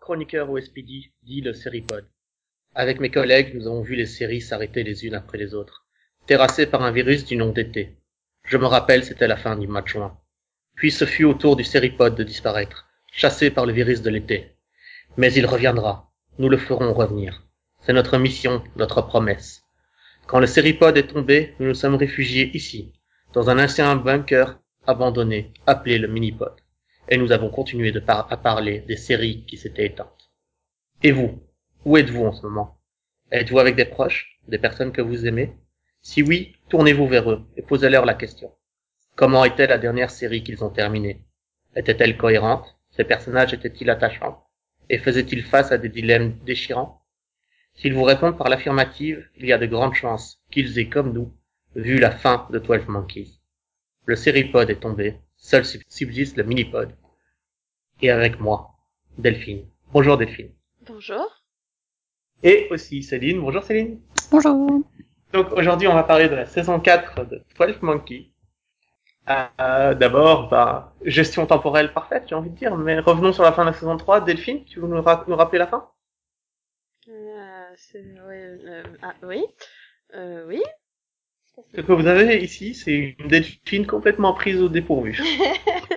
chroniqueur au dit le Seripod. Avec mes collègues, nous avons vu les séries s'arrêter les unes après les autres, terrassées par un virus du nom d'été. Je me rappelle, c'était la fin du mois de juin. Puis ce fut au tour du Seripod de disparaître, chassé par le virus de l'été. Mais il reviendra. Nous le ferons revenir. C'est notre mission, notre promesse. Quand le Seripod est tombé, nous nous sommes réfugiés ici, dans un ancien bunker abandonné, appelé le Minipod. Et nous avons continué de à parler des séries qui s'étaient éteintes. Et vous Où êtes-vous en ce moment? Êtes-vous avec des proches Des personnes que vous aimez? Si oui, tournez-vous vers eux et posez-leur la question. Comment était la dernière série qu'ils ont terminée? Était-elle cohérente Ces personnages étaient-ils attachants? Et faisaient-ils face à des dilemmes déchirants? S'ils vous répondent par l'affirmative, il y a de grandes chances qu'ils aient, comme nous, vu la fin de Twelve Monkeys. Le séripod est tombé, seul subsiste le minipod. Et avec moi, Delphine. Bonjour Delphine. Bonjour. Et aussi Céline. Bonjour Céline. Bonjour. Donc aujourd'hui on va parler de la saison 4 de Twelve Monkeys. Euh, D'abord, bah, gestion temporelle parfaite, j'ai envie de dire, mais revenons sur la fin de la saison 3. Delphine, tu veux nous, ra nous rappeler la fin? Euh, ouais, euh, ah, Oui. Euh, oui. Ce que vous avez ici, c'est une Delphine complètement prise au dépourvu.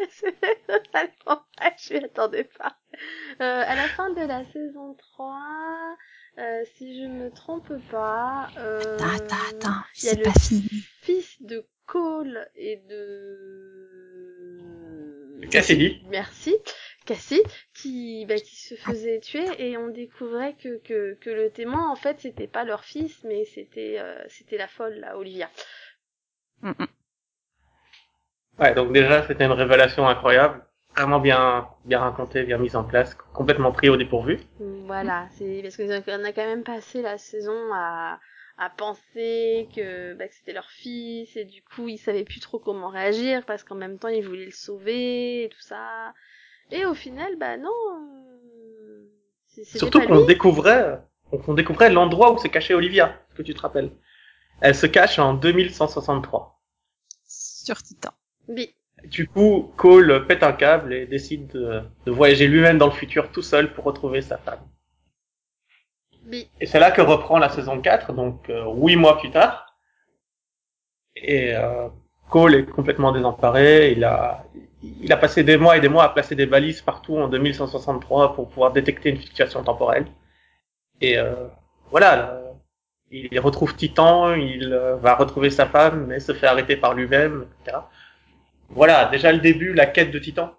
je m'y attendais pas. Euh, à la fin de la saison 3, euh, si je me trompe pas, euh, Attends, attends, attends, il y a c'est le pas fini. fils de Cole et de Cassidy. Merci, Cassie, qui, bah, qui se faisait tuer et on découvrait que, que, que le témoin, en fait, c'était pas leur fils, mais c'était euh, c'était la folle, là, Olivia. Mm, mm. Ouais, donc déjà, c'était une révélation incroyable. Vraiment bien, bien racontée, bien mise en place, complètement pris au dépourvu. Voilà, c'est parce qu'on a quand même passé la saison à, à penser que, bah, que c'était leur fils et du coup ils savaient plus trop comment réagir parce qu'en même temps ils voulaient le sauver et tout ça. Et au final, bah non. euh, Surtout qu'on découvrait, qu'on découvrait l'endroit où se cachait Olivia, est-ce que tu te rappelles? Elle se cache en 2163. Sur Titan. Oui. Du coup, Cole pète un câble et décide de, de voyager lui-même dans le futur tout seul pour retrouver sa femme. Oui. Et c'est là que reprend la saison 4, donc euh, huit mois plus tard. Et euh, Cole est complètement désemparé. Il a, il a passé des mois et des mois à placer des balises partout en 2163 pour pouvoir détecter une fluctuation temporelle. Et euh, voilà, là, il retrouve Titan, il euh, va retrouver sa femme, mais se fait arrêter par lui-même, etc. Voilà, déjà le début, la quête de Titan.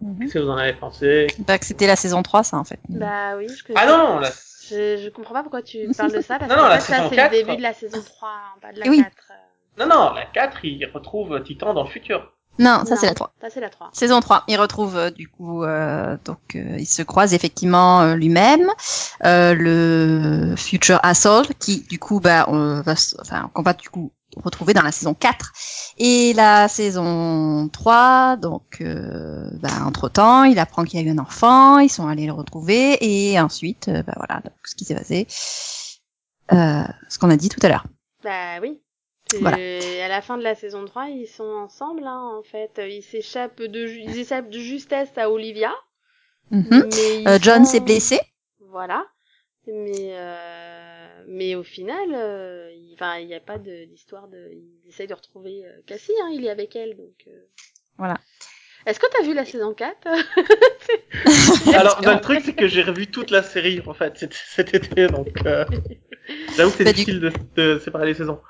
Mhm. Qu'est-ce que vous en avez pensé? Bah, que c'était la saison 3, ça, en fait. Bah oui. Je, Ah non, la- je, je comprends pas pourquoi tu parles de ça parce Non, non, la fait ça saison c'est 4, le début de la saison 3, hein, pas de la oui. 4. euh. non, non, la 4, il retrouve Titan dans le futur. Non, ça, c'est la 3. Ça c'est la 3. Saison 3, il retrouve euh, du coup euh, donc euh, il se croise effectivement euh, lui-même euh, le future asshole qui du coup bah on va enfin qu'on va du coup retrouver dans la saison 4 et la saison 3 donc euh, bah, entre temps il apprend qu'il y a eu un enfant ils sont allés le retrouver et ensuite bah voilà donc ce qui s'est passé euh, ce qu'on a dit tout à l'heure Bah oui. C'est- Voilà. À la fin de la saison 3, ils sont ensemble, hein, en fait. Ils s'échappent de, ju- ils échappent de justesse à Olivia. Euh, John sont- s'est blessé Voilà. Mais, euh, mais au final, euh, il enfin, il n'y a pas de- d'histoire de, il essaye de retrouver euh, Cassie, hein, il est avec elle, donc. euh. Voilà. Est-ce que t'as vu la saison 4 Alors, le truc, c'est que j'ai revu toute la série, en fait, cet, cet été, donc euh, j'avoue que c'est Bah, du- difficile de, de séparer les saisons.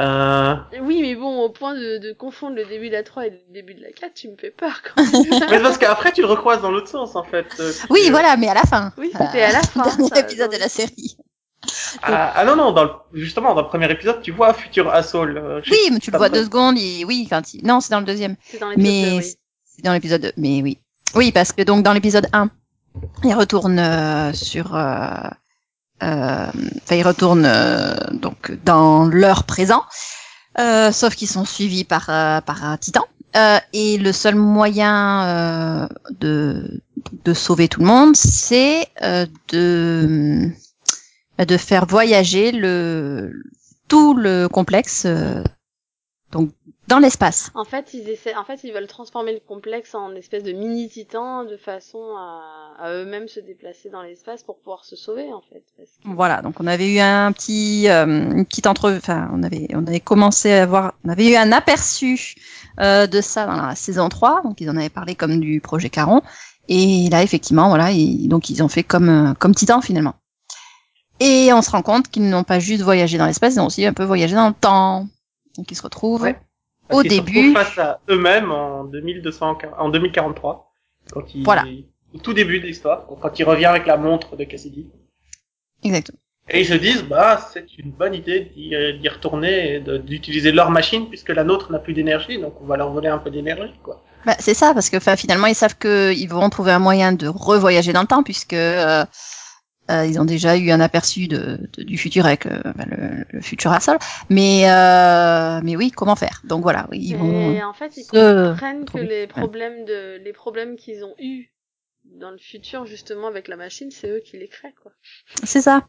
Euh... Oui, mais bon, au point de, de confondre le début de la 3 et le début de la 4, tu me fais peur quand même. Mais c'est parce qu'après, tu le recroises dans l'autre sens, en fait. euh, tu- oui voilà mais à la fin Oui, c'était à la fin, dernier ça, épisode de la série Ah, ah non, non, dans le, justement, dans le premier épisode, tu vois Future Asshole. euh, je Oui, mais tu le vois deux secondes. Et oui, quand il... non, c'est dans le deuxième. C'est dans l'épisode Mais 2, oui. c'est dans l'épisode 2. Mais oui, oui, parce que donc dans l'épisode 1, il retourne euh, sur, euh, enfin, il retourne euh, donc dans leur présent, euh, sauf qu'ils sont suivis par euh, par un Titan. Euh, et le seul moyen euh, de de sauver tout le monde, c'est euh, de de faire voyager le tout le complexe euh, donc dans l'espace. En fait, ils essaient, en fait, ils veulent transformer le complexe en espèce de mini titan de façon à, à eux-mêmes se déplacer dans l'espace pour pouvoir se sauver, en fait. Parce que... Voilà, donc on avait eu un petit, euh, une petite entre, enfin, on avait, on avait commencé à voir, on avait eu un aperçu euh, de ça dans la saison 3, donc ils en avaient parlé comme du projet Caron, et là effectivement, voilà, et, donc ils ont fait comme, euh, comme Titan finalement. Et on se rend compte qu'ils n'ont pas juste voyagé dans l'espace, ils ont aussi un peu voyagé dans le temps. Donc ils se retrouvent Ouais. au Parce qu'ils se début. retrouvent face à eux-mêmes en 2200, en 2043, quand ils, Voilà. au tout début de l'histoire, quand il revient avec la montre de Cassidy. Exactement. Et ils se disent, bah, c'est une bonne idée d'y d'y retourner et d'utiliser leur machine puisque la nôtre n'a plus d'énergie, donc on va leur voler un peu d'énergie, quoi. Bah, c'est ça, parce que finalement, ils savent qu'ils vont trouver un moyen de revoyager dans le temps, puisque euh, euh, ils ont déjà eu un aperçu de, de- du futur avec euh, le, le futur Asol. Mais, euh, mais oui, comment faire? Donc voilà, oui, ils vont. Et en fait, ils comprennent que les problèmes de, les problèmes qu'ils ont eus dans le futur, justement, avec la machine, c'est eux qui les créent, quoi. C'est ça.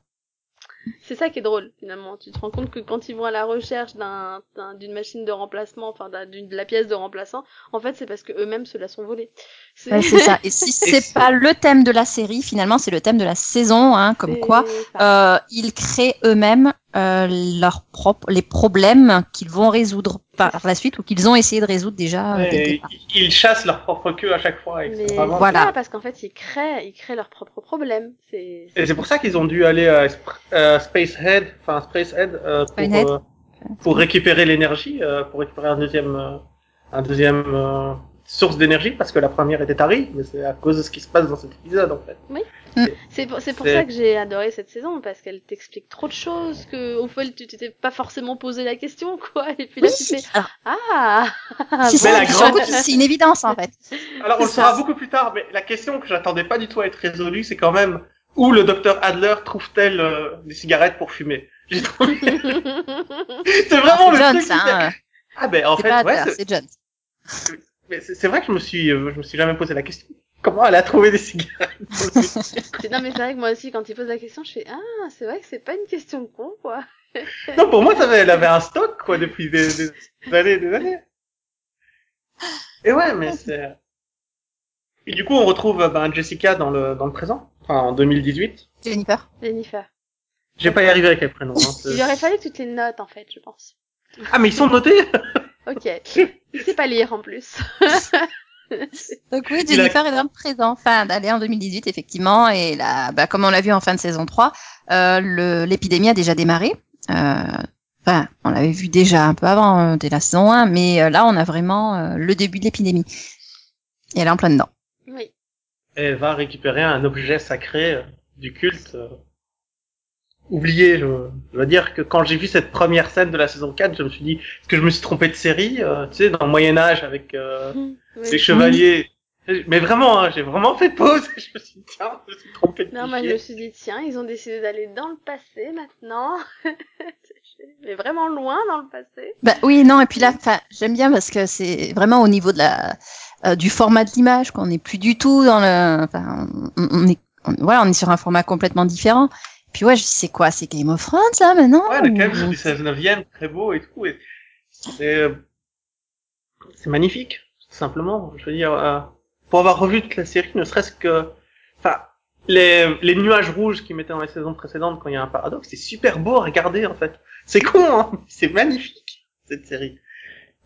C'est ça qui est drôle, finalement. Tu te rends compte que quand ils vont à la recherche d'un, d'un- d'une machine de remplacement, enfin, de la pièce de remplaçant, en fait, c'est parce que eux-mêmes se la sont volée. C'est, Ouais, ça. Et si c'est pas le thème de la série, finalement, c'est le thème de la saison, hein, comme quoi euh, ils créent eux-mêmes euh, leurs propres les problèmes qu'ils vont résoudre par la suite ou qu'ils ont essayé de résoudre déjà euh, dès le Et départ. ils chassent leur propre queue à chaque fois. et Mais vraiment- Voilà. parce qu'en fait, ils créent, ils créent leurs propres problèmes. C'est, Et c'est pour ça qu'ils ont dû aller à Sp- euh, Spacehead, enfin Spacehead, euh, pour, Spacehead. euh, pour récupérer l'énergie, euh, pour récupérer un deuxième, euh, un deuxième euh, source d'énergie, parce que la première était tarie, mais c'est à cause de ce qui se passe dans cet épisode en fait. C'est pour, c'est pour C'est- ça que j'ai adoré cette saison, parce qu'elle t'explique trop de choses que, au fait, tu t'étais pas forcément posé la question, quoi. Et puis là, Oui, tu fais, ah! c'est ça, grande- c'est une évidence en fait. Alors on le saura beaucoup plus tard, mais la question que j'attendais pas du tout à être résolue, c'est quand même où le docteur Adler trouve-t-elle euh, des cigarettes pour fumer? J'ai trouvé. c'est vraiment le Jones, truc. hein. Ah ben en fait, ouais, c'est- Jones. mais c'est c'est vrai que je me suis, euh, je me suis jamais posé la question. Comment elle a trouvé des cigarettes C'est- non, mais c'est vrai que moi aussi, quand il pose la question, je fais, ah, c'est vrai que c'est pas une question con, quoi. Non, pour moi, ça avait, elle avait un stock, quoi, depuis des, des années, des années. Et ouais, mais c'est... Et du coup, on retrouve euh, ben, Jessica dans le, dans le présent, enfin en 2018. Jennifer. Jennifer. J'ai pas y arrivé avec les prénoms. Hein, Il aurait fallu te les notes, en fait, je pense. ah, mais ils sont notés Ok. Il sait pas lire, en plus. Donc oui, a- Jennifer est le présent, enfin d'aller en 2018 effectivement, et là, bah, comme on l'a vu en fin de saison 3, euh, le- l'épidémie a déjà démarré. Euh, Enfin, on l'avait vu déjà un peu avant, euh, dès la saison 1, mais euh, là on a vraiment euh, le début de l'épidémie. Et elle est en plein dedans. Oui. Elle va récupérer un objet sacré euh, du culte. Oublié, je, je dois dire que quand j'ai vu cette première scène de la saison 4, je me suis dit, est-ce que je me suis trompé de série euh, Tu sais, dans le Moyen-Âge avec... euh, Oui. les chevaliers. Mais vraiment, hein, j'ai vraiment fait pause. Je me suis dit, tiens, je me suis trompé de Non, moi, je me suis dit, tiens, ils ont décidé d'aller dans le passé, maintenant. Mais vraiment loin dans le passé. Bah oui, non, et puis là, enfin, j'aime bien parce que c'est vraiment au niveau de la euh, du format de l'image qu'on n'est plus du tout dans le, enfin, on, on est, on- voilà, on est sur un format complètement différent. Puis ouais, je c'est quoi, c'est Game of Thrones là maintenant? Ouais, le ou- du 16 9 très beau et tout. et C'est, euh, c'est magnifique, tout simplement. Je veux dire, euh, pour avoir revu toute la série, ne serait-ce que, enfin, les, les nuages rouges qu'ils mettaient dans les saisons précédentes quand il y a un paradoxe, c'est super beau à regarder, en fait. C'est con, hein, c'est magnifique, cette série.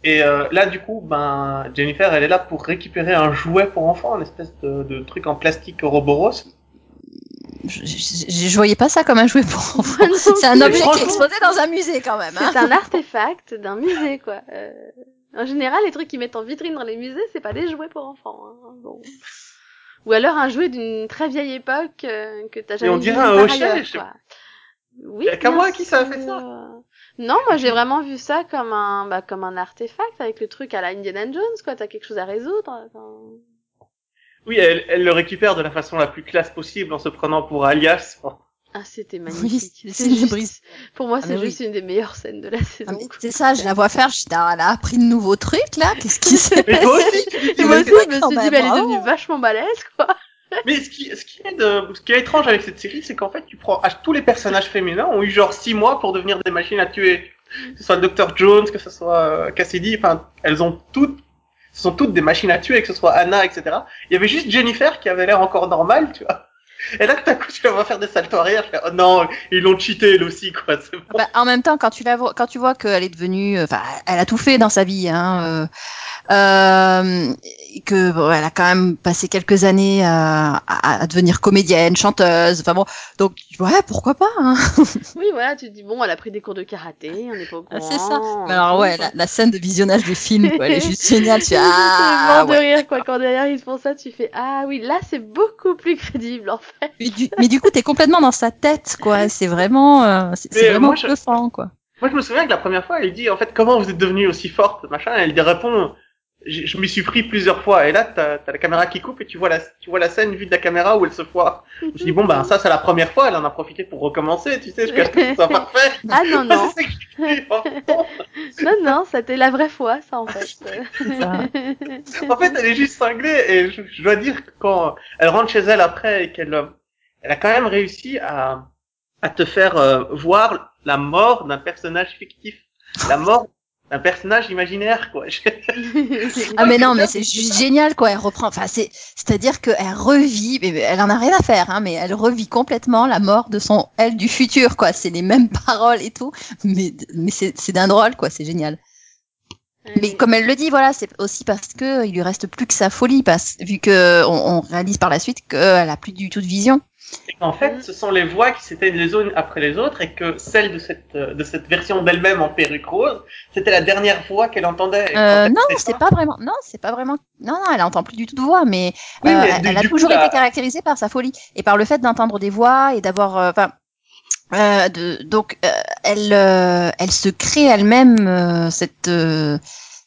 Et euh, là, du coup, ben, Jennifer, elle est là pour récupérer un jouet pour enfants, une espèce de, de truc en plastique Ouroboros. Je, je, je- je voyais pas ça comme un jouet pour enfants. C'est un objet qui est exposé dans un musée quand même. Hein. C'est un artefact d'un musée, quoi. Euh, en général, les trucs qu'ils mettent en vitrine dans les musées, c'est pas des jouets pour enfants. Hein. Bon. Ou alors un jouet d'une très vieille époque euh, que t'as jamais on vu dirait nulle un part hochet, je. Oui, Y a qu'à moi qui ça a fait ça. Non, moi j'ai vraiment vu ça comme un, bah, comme un artefact avec le truc à la Indiana Jones, quoi. T'as quelque chose à résoudre. Enfin, Oui, elle, elle le récupère de la façon la plus classe possible en se prenant pour alias. Ah, c'était magnifique. c'est c'est une juste, brise. pour moi, Ah, c'est juste une des meilleures scènes de la Ah, saison. mais quoi. C'est ça, je la vois faire, je dis, ah, elle a appris de nouveaux trucs là, qu'est-ce qui s'est dis, moi aussi, je me suis dit, bah, elle est devenue vachement balèze, quoi. mais ce qui, ce qui est de, ce qui est étrange avec cette série, c'est qu'en fait, tu prends, ah, tous les personnages féminins ont eu genre six mois pour devenir des machines à tuer. que ce soit Dr. Jones, que ce soit euh, Cassidy, enfin, elles ont toutes, ce sont toutes des machines à tuer, que ce soit Anna, etc. Il y avait juste Jennifer qui avait l'air encore normale, tu vois. Et là, tout à coup, tu la vois faire des saltos arrière. Oh non, ils l'ont cheaté, elle aussi, quoi. Bah, en même temps, quand tu la vois, quand tu vois qu'elle est devenue, enfin, elle a tout fait dans sa vie, hein, euh, euh, que bon, elle a quand même passé quelques années à, à, à devenir comédienne, chanteuse. Enfin bon, donc ouais, pourquoi pas. Hein. Oui, voilà, tu te dis, bon, elle a pris des cours de karaté, on n'est pas au courant. Ah, c'est ça. Mais alors ouais, la, la scène de visionnage films, quoi, elle est juste géniale. Tu fais, ah, mort de ouais. rire, quoi, quand derrière ils font ça, tu fais, ah oui, là c'est beaucoup plus crédible, en fait. Mais du, mais du coup, t'es complètement dans sa tête, quoi. C'est vraiment, euh, c'est euh, vraiment je- bluffant, quoi. Moi, je me souviens que la première fois, elle dit, en fait, comment vous êtes devenue aussi forte, machin. Elle lui répond, je, je m'y suis pris plusieurs fois. Et là, t'as as la caméra qui coupe et tu vois la, tu vois la scène vue de la caméra où elle se foire. Je dit, bon, ben, ça, c'est la première fois. Elle en a profité pour recommencer, tu sais, jusqu'à ce que ce soit parfait. Ah non, non, C'est je dis, non. non, c'était la vraie fois, ça, en fait. C'est ça. En fait, elle est juste cinglée et je, je dois dire que quand elle rentre chez elle après et qu'elle, euh, elle a quand même réussi à, à te faire euh, voir la mort d'un personnage fictif, la mort d'un personnage imaginaire, quoi. Ah mais non, mais c'est juste génial quoi. Elle reprend. Enfin c'est c'est-à-dire qu'elle revit. Mais elle en a rien à faire, hein. Mais elle revit complètement la mort de son elle du futur quoi. C'est les mêmes paroles et tout. Mais mais c'est c'est d'un drôle quoi. C'est génial. Mais comme elle le dit, voilà, c'est aussi parce que il lui reste plus que sa folie, parce vu que on, on réalise par la suite qu'elle a plus du tout de vision. Et qu'en fait, ce sont les voix qui s'éteignent les unes après les autres et que celle de cette, euh, de cette version d'elle-même en perruque rose, c'était la dernière voix qu'elle entendait. Euh, non, c'est pas vraiment. Non, c'est pas vraiment. Non, non, elle entend plus du tout de voix, mais, Oui, euh, mais elle, du- elle a coup, toujours été caractérisée par sa folie et par le fait d'entendre des voix et d'avoir. euh, Enfin. euh, de, donc, euh, elle, euh, elle se crée elle-même euh, cette euh,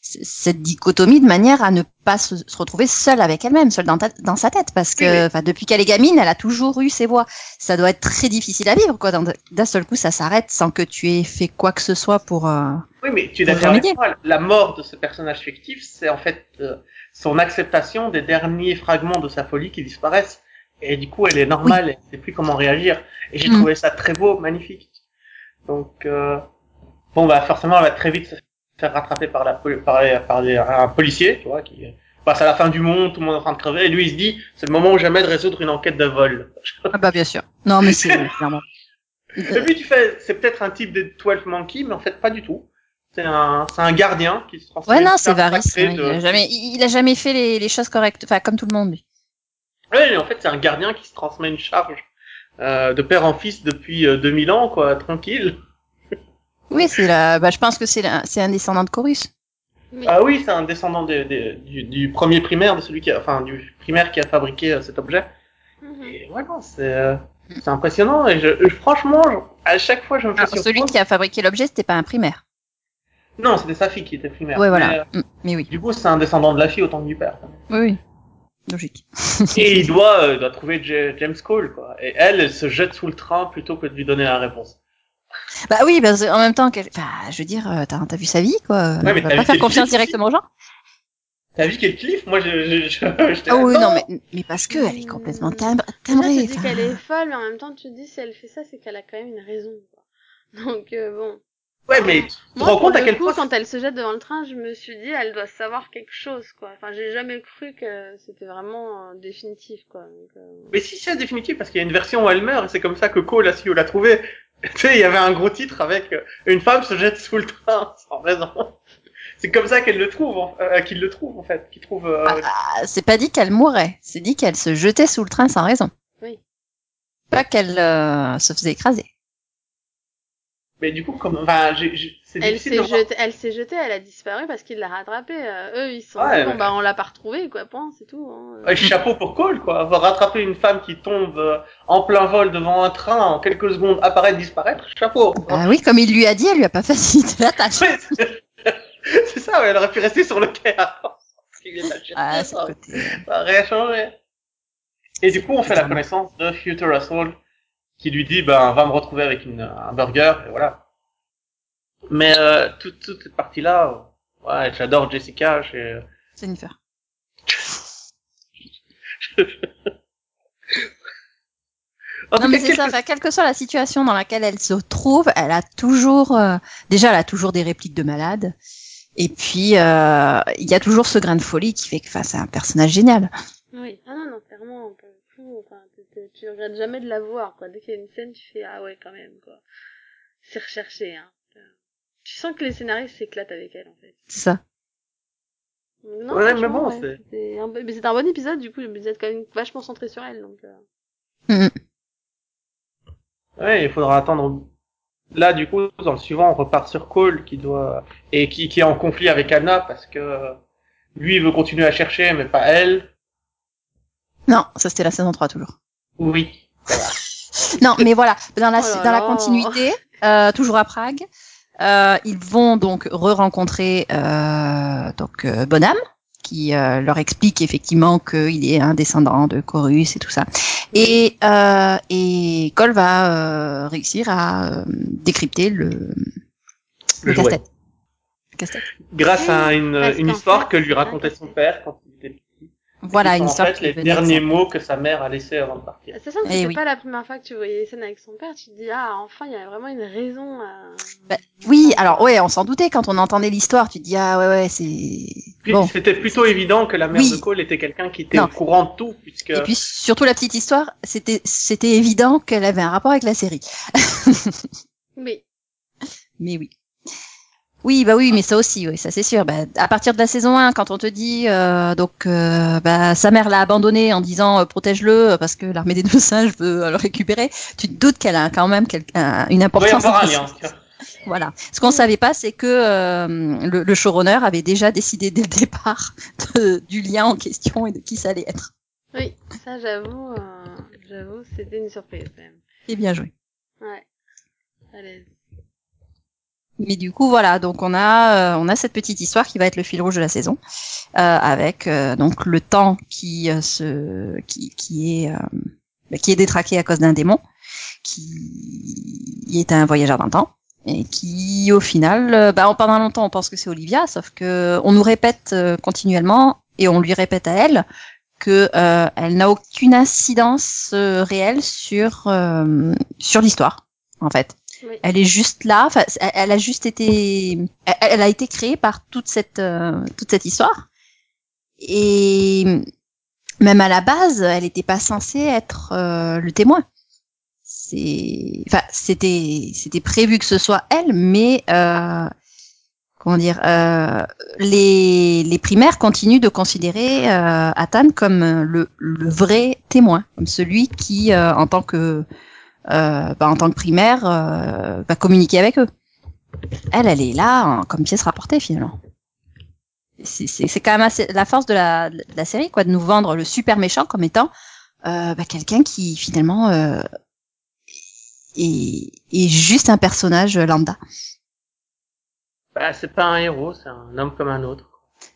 cette dichotomie de manière à ne pas se, se retrouver seule avec elle-même, seule dans, ta- dans sa tête, parce que, depuis qu'elle est gamine, elle a toujours eu ses voix. Ça doit être très difficile à vivre, quoi. D'un seul coup, ça s'arrête sans que tu aies fait quoi que ce soit pour. euh, Oui, mais tu es d'accord avec remédier. moi, la mort de ce personnage fictif, c'est en fait euh, son acceptation des derniers fragments de sa folie qui disparaissent. Et du coup, elle est normale, elle sait plus comment réagir. Et j'ai Mm. trouvé ça très beau, magnifique. Donc, euh, bon, bah forcément, elle va très vite se faire rattraper par, la, par, les- par les- un policier, tu vois, qui passe à la fin du monde, tout le monde est en train de crever, et lui, il se dit, c'est le moment ou jamais de résoudre une enquête de vol. Ah bah bien sûr. Non, mais c'est clairement. Et puis, tu fais, c'est peut-être un type de 12 Monkey, mais en fait, pas du tout. C'est un, c'est un gardien qui se transforme Ouais, non, c'est Varys. de- il, a jamais, il il a jamais fait les, les choses correctes, enfin comme tout le monde. lui. Oui, en fait, c'est un gardien qui se transmet une charge euh, de père en fils depuis euh, 2000 ans, quoi, tranquille. Oui, c'est la. Bah, je pense que c'est la- c'est un descendant de Chorus. Oui. Ah oui, c'est un descendant des- des- du, du premier primaire, de celui qui a, enfin, du primaire qui a fabriqué euh, cet objet. Mhm. Et voilà, c'est euh, c'est impressionnant. Et je, je- franchement, je- à chaque fois, je me fais Alors, celui qui a fabriqué l'objet, c'était pas un primaire. Non, c'était sa fille qui était primaire. Ouais, Mais, voilà. euh, Mm, Mais oui, du coup, c'est un descendant de la fille autant que du père. oui, oui. Logique. Et il doit, euh, doit trouver J- James Cole, quoi. Et elle, elle se jette sous le train plutôt que de lui donner la réponse. Bah oui, parce que en même temps, enfin, je veux dire, euh, t'as t'as vu sa vie, quoi. mais Elle va t'as pas faire confiance directement aux gens. T'as vu quel cliff Moi, je, je, je, j'étais Ah oui, non, mais, mais parce que elle est complètement timbre- timbrée. tu dis qu'elle est folle, mais en même temps, tu te dis si elle fait ça, c'est qu'elle a quand même une raison. quoi. Donc euh, bon. Ouais, mais tu te Moi, rends compte à le quel coup, point quand elle se jette devant le train, je me suis dit, elle doit savoir quelque chose, quoi. Enfin, j'ai jamais cru que c'était vraiment euh, définitif, quoi. Donc, euh, Mais si c'est définitif, parce qu'il y a une version où elle meurt, et c'est comme ça que Cole a su l'a trouvé. Tu sais, il y avait un gros titre avec euh, une femme se jette sous le train sans raison. C'est comme ça qu'elle le trouve, en- euh, qu'il le trouve en fait, qu'il trouve. euh, Ah, ah, c'est pas dit qu'elle mourrait, c'est dit qu'elle se jetait sous le train sans raison. Oui. Pas qu'elle euh, se faisait écraser. Mais du coup, comme, enfin, j'ai- j'ai- c'est Elle difficile s'est de jetée, elle s'est jetée, elle a disparu parce qu'il l'a rattrapée. Euh, eux, ils sont Ouais, dit, bon, ouais. bah, on l'a pas retrouvée, quoi, point, c'est tout. Hein. Ouais, chapeau pour Cole, quoi. Avoir rattrapé une femme qui tombe euh, en plein vol devant un train en quelques secondes, apparaître, disparaître, chapeau. Ah oui, comme il lui a dit, elle lui a pas facilité la tâche. Ouais, c'est c'est ça, ouais, elle aurait pu rester sur le quai avant. Ah, c'est le côté. Ça a rien changé. Et du coup, on fait la connaissance de Future Assault, qui lui dit, ben, va me retrouver avec une, un burger, et voilà. Mais euh, toute, toute cette partie-là, euh, ouais, j'adore Jessica. j'ai- Jennifer. En Non mais c'est ça, quelques- enfin, quelle que soit la situation dans laquelle elle se trouve, elle a toujours, euh, déjà, elle a toujours des répliques de malade. Et puis, euh, il y a toujours ce grain de folie qui fait que, enfin, c'est un personnage génial. Oui. Ah non, non, clairement, pour le coup, enfin, tu- regrettes jamais de la voir, quoi. Dès qu'il y a une scène, tu fais, ah ouais, quand même, quoi. C'est recherché, hein. Tu sens que les scénaristes s'éclatent avec elle, en fait. C'est ça. Non, Ouais, mais bon, ouais, c'est- un... bon- mais c'était un bon épisode, du coup, l'épisode quand même vachement centré sur elle, donc, euh... Mhm. Ouais, il faudra attendre. Là, du coup, dans le suivant, on repart sur Cole qui doit et qui, qui est en conflit avec Anna parce que lui il veut continuer à chercher, mais pas elle. Non, ça c'était la saison 3 toujours. Oui. Non, mais voilà, dans la, Oh dans la continuité, euh, toujours à Prague, euh, ils vont donc re-rencontrer euh, donc euh, Bonham, qui euh, leur explique effectivement qu'il est un descendant de Chorus et tout ça. Et, euh, et Cole va euh, réussir à euh, décrypter le, Le le casse-tête. Le casse-tête. Grâce à une, une histoire fait, que lui racontait son père quand il était petit. Voilà, une histoire en fait les derniers ça. mots que sa mère a laissés avant de partir. Sachant que Eh c'était oui. pas la première fois que tu voyais les scènes avec son père, tu te dis, ah, enfin, il y a vraiment une raison à... Bah, Oui, alors ouais, on s'en doutait quand on entendait l'histoire. Tu te dis ah ouais ouais c'est bon. c'était plutôt évident que la mère Oui. de Cole était quelqu'un qui était Non. au courant de tout, puisque Et puis surtout la petite histoire, c'était c'était évident qu'elle avait un rapport avec la série. Mais, Mais oui. Oui, bah oui, mais ça aussi, oui, ça c'est sûr. Bah, à partir de la saison 1, quand on te dit euh, donc euh, bah, sa mère l'a abandonné en disant euh, protège-le euh, parce que l'armée des deux singes veut euh, le récupérer, tu te doutes qu'elle a quand même quel- un- une importance. tiens. Voilà. Ce qu'on savait pas, c'est que euh, le, le showrunner avait déjà décidé dès le départ de- du lien en question et de qui ça allait être. oui, ça, j'avoue, euh, j'avoue, c'était une surprise, quand même. Et bien joué. Ouais. Allez. Mais du coup, voilà, donc on a euh, on a cette petite histoire qui va être le fil rouge de la saison, euh, avec euh, donc le temps qui euh, se qui qui est euh, bah, qui est détraqué à cause d'un démon, qui est un voyageur le temps et qui au final, euh, bah, pendant longtemps on pense que c'est Olivia, sauf que on nous répète continuellement et on lui répète à elle que elle n'a aucune incidence réelle sur sur l'histoire en fait. Elle est juste là. Elle, a juste été, elle, a été créée par toute cette euh, toute cette histoire. Et même à la base, elle n'était pas censée être euh, le témoin. C'est, enfin, c'était c'était prévu que ce soit elle, mais euh, comment dire, euh, les les primaires continuent de considérer Athan comme le le vrai témoin, comme celui qui, en tant que bah, en tant que primaire, euh, va communiquer avec eux. Elle, elle est là hein, comme pièce rapportée finalement. C'est quand même assez, la force de la, de la série, quoi, de nous vendre le super méchant comme étant euh, bah, quelqu'un qui finalement euh, est, est juste un personnage lambda. Bah, c'est pas un héros, c'est un homme comme un autre.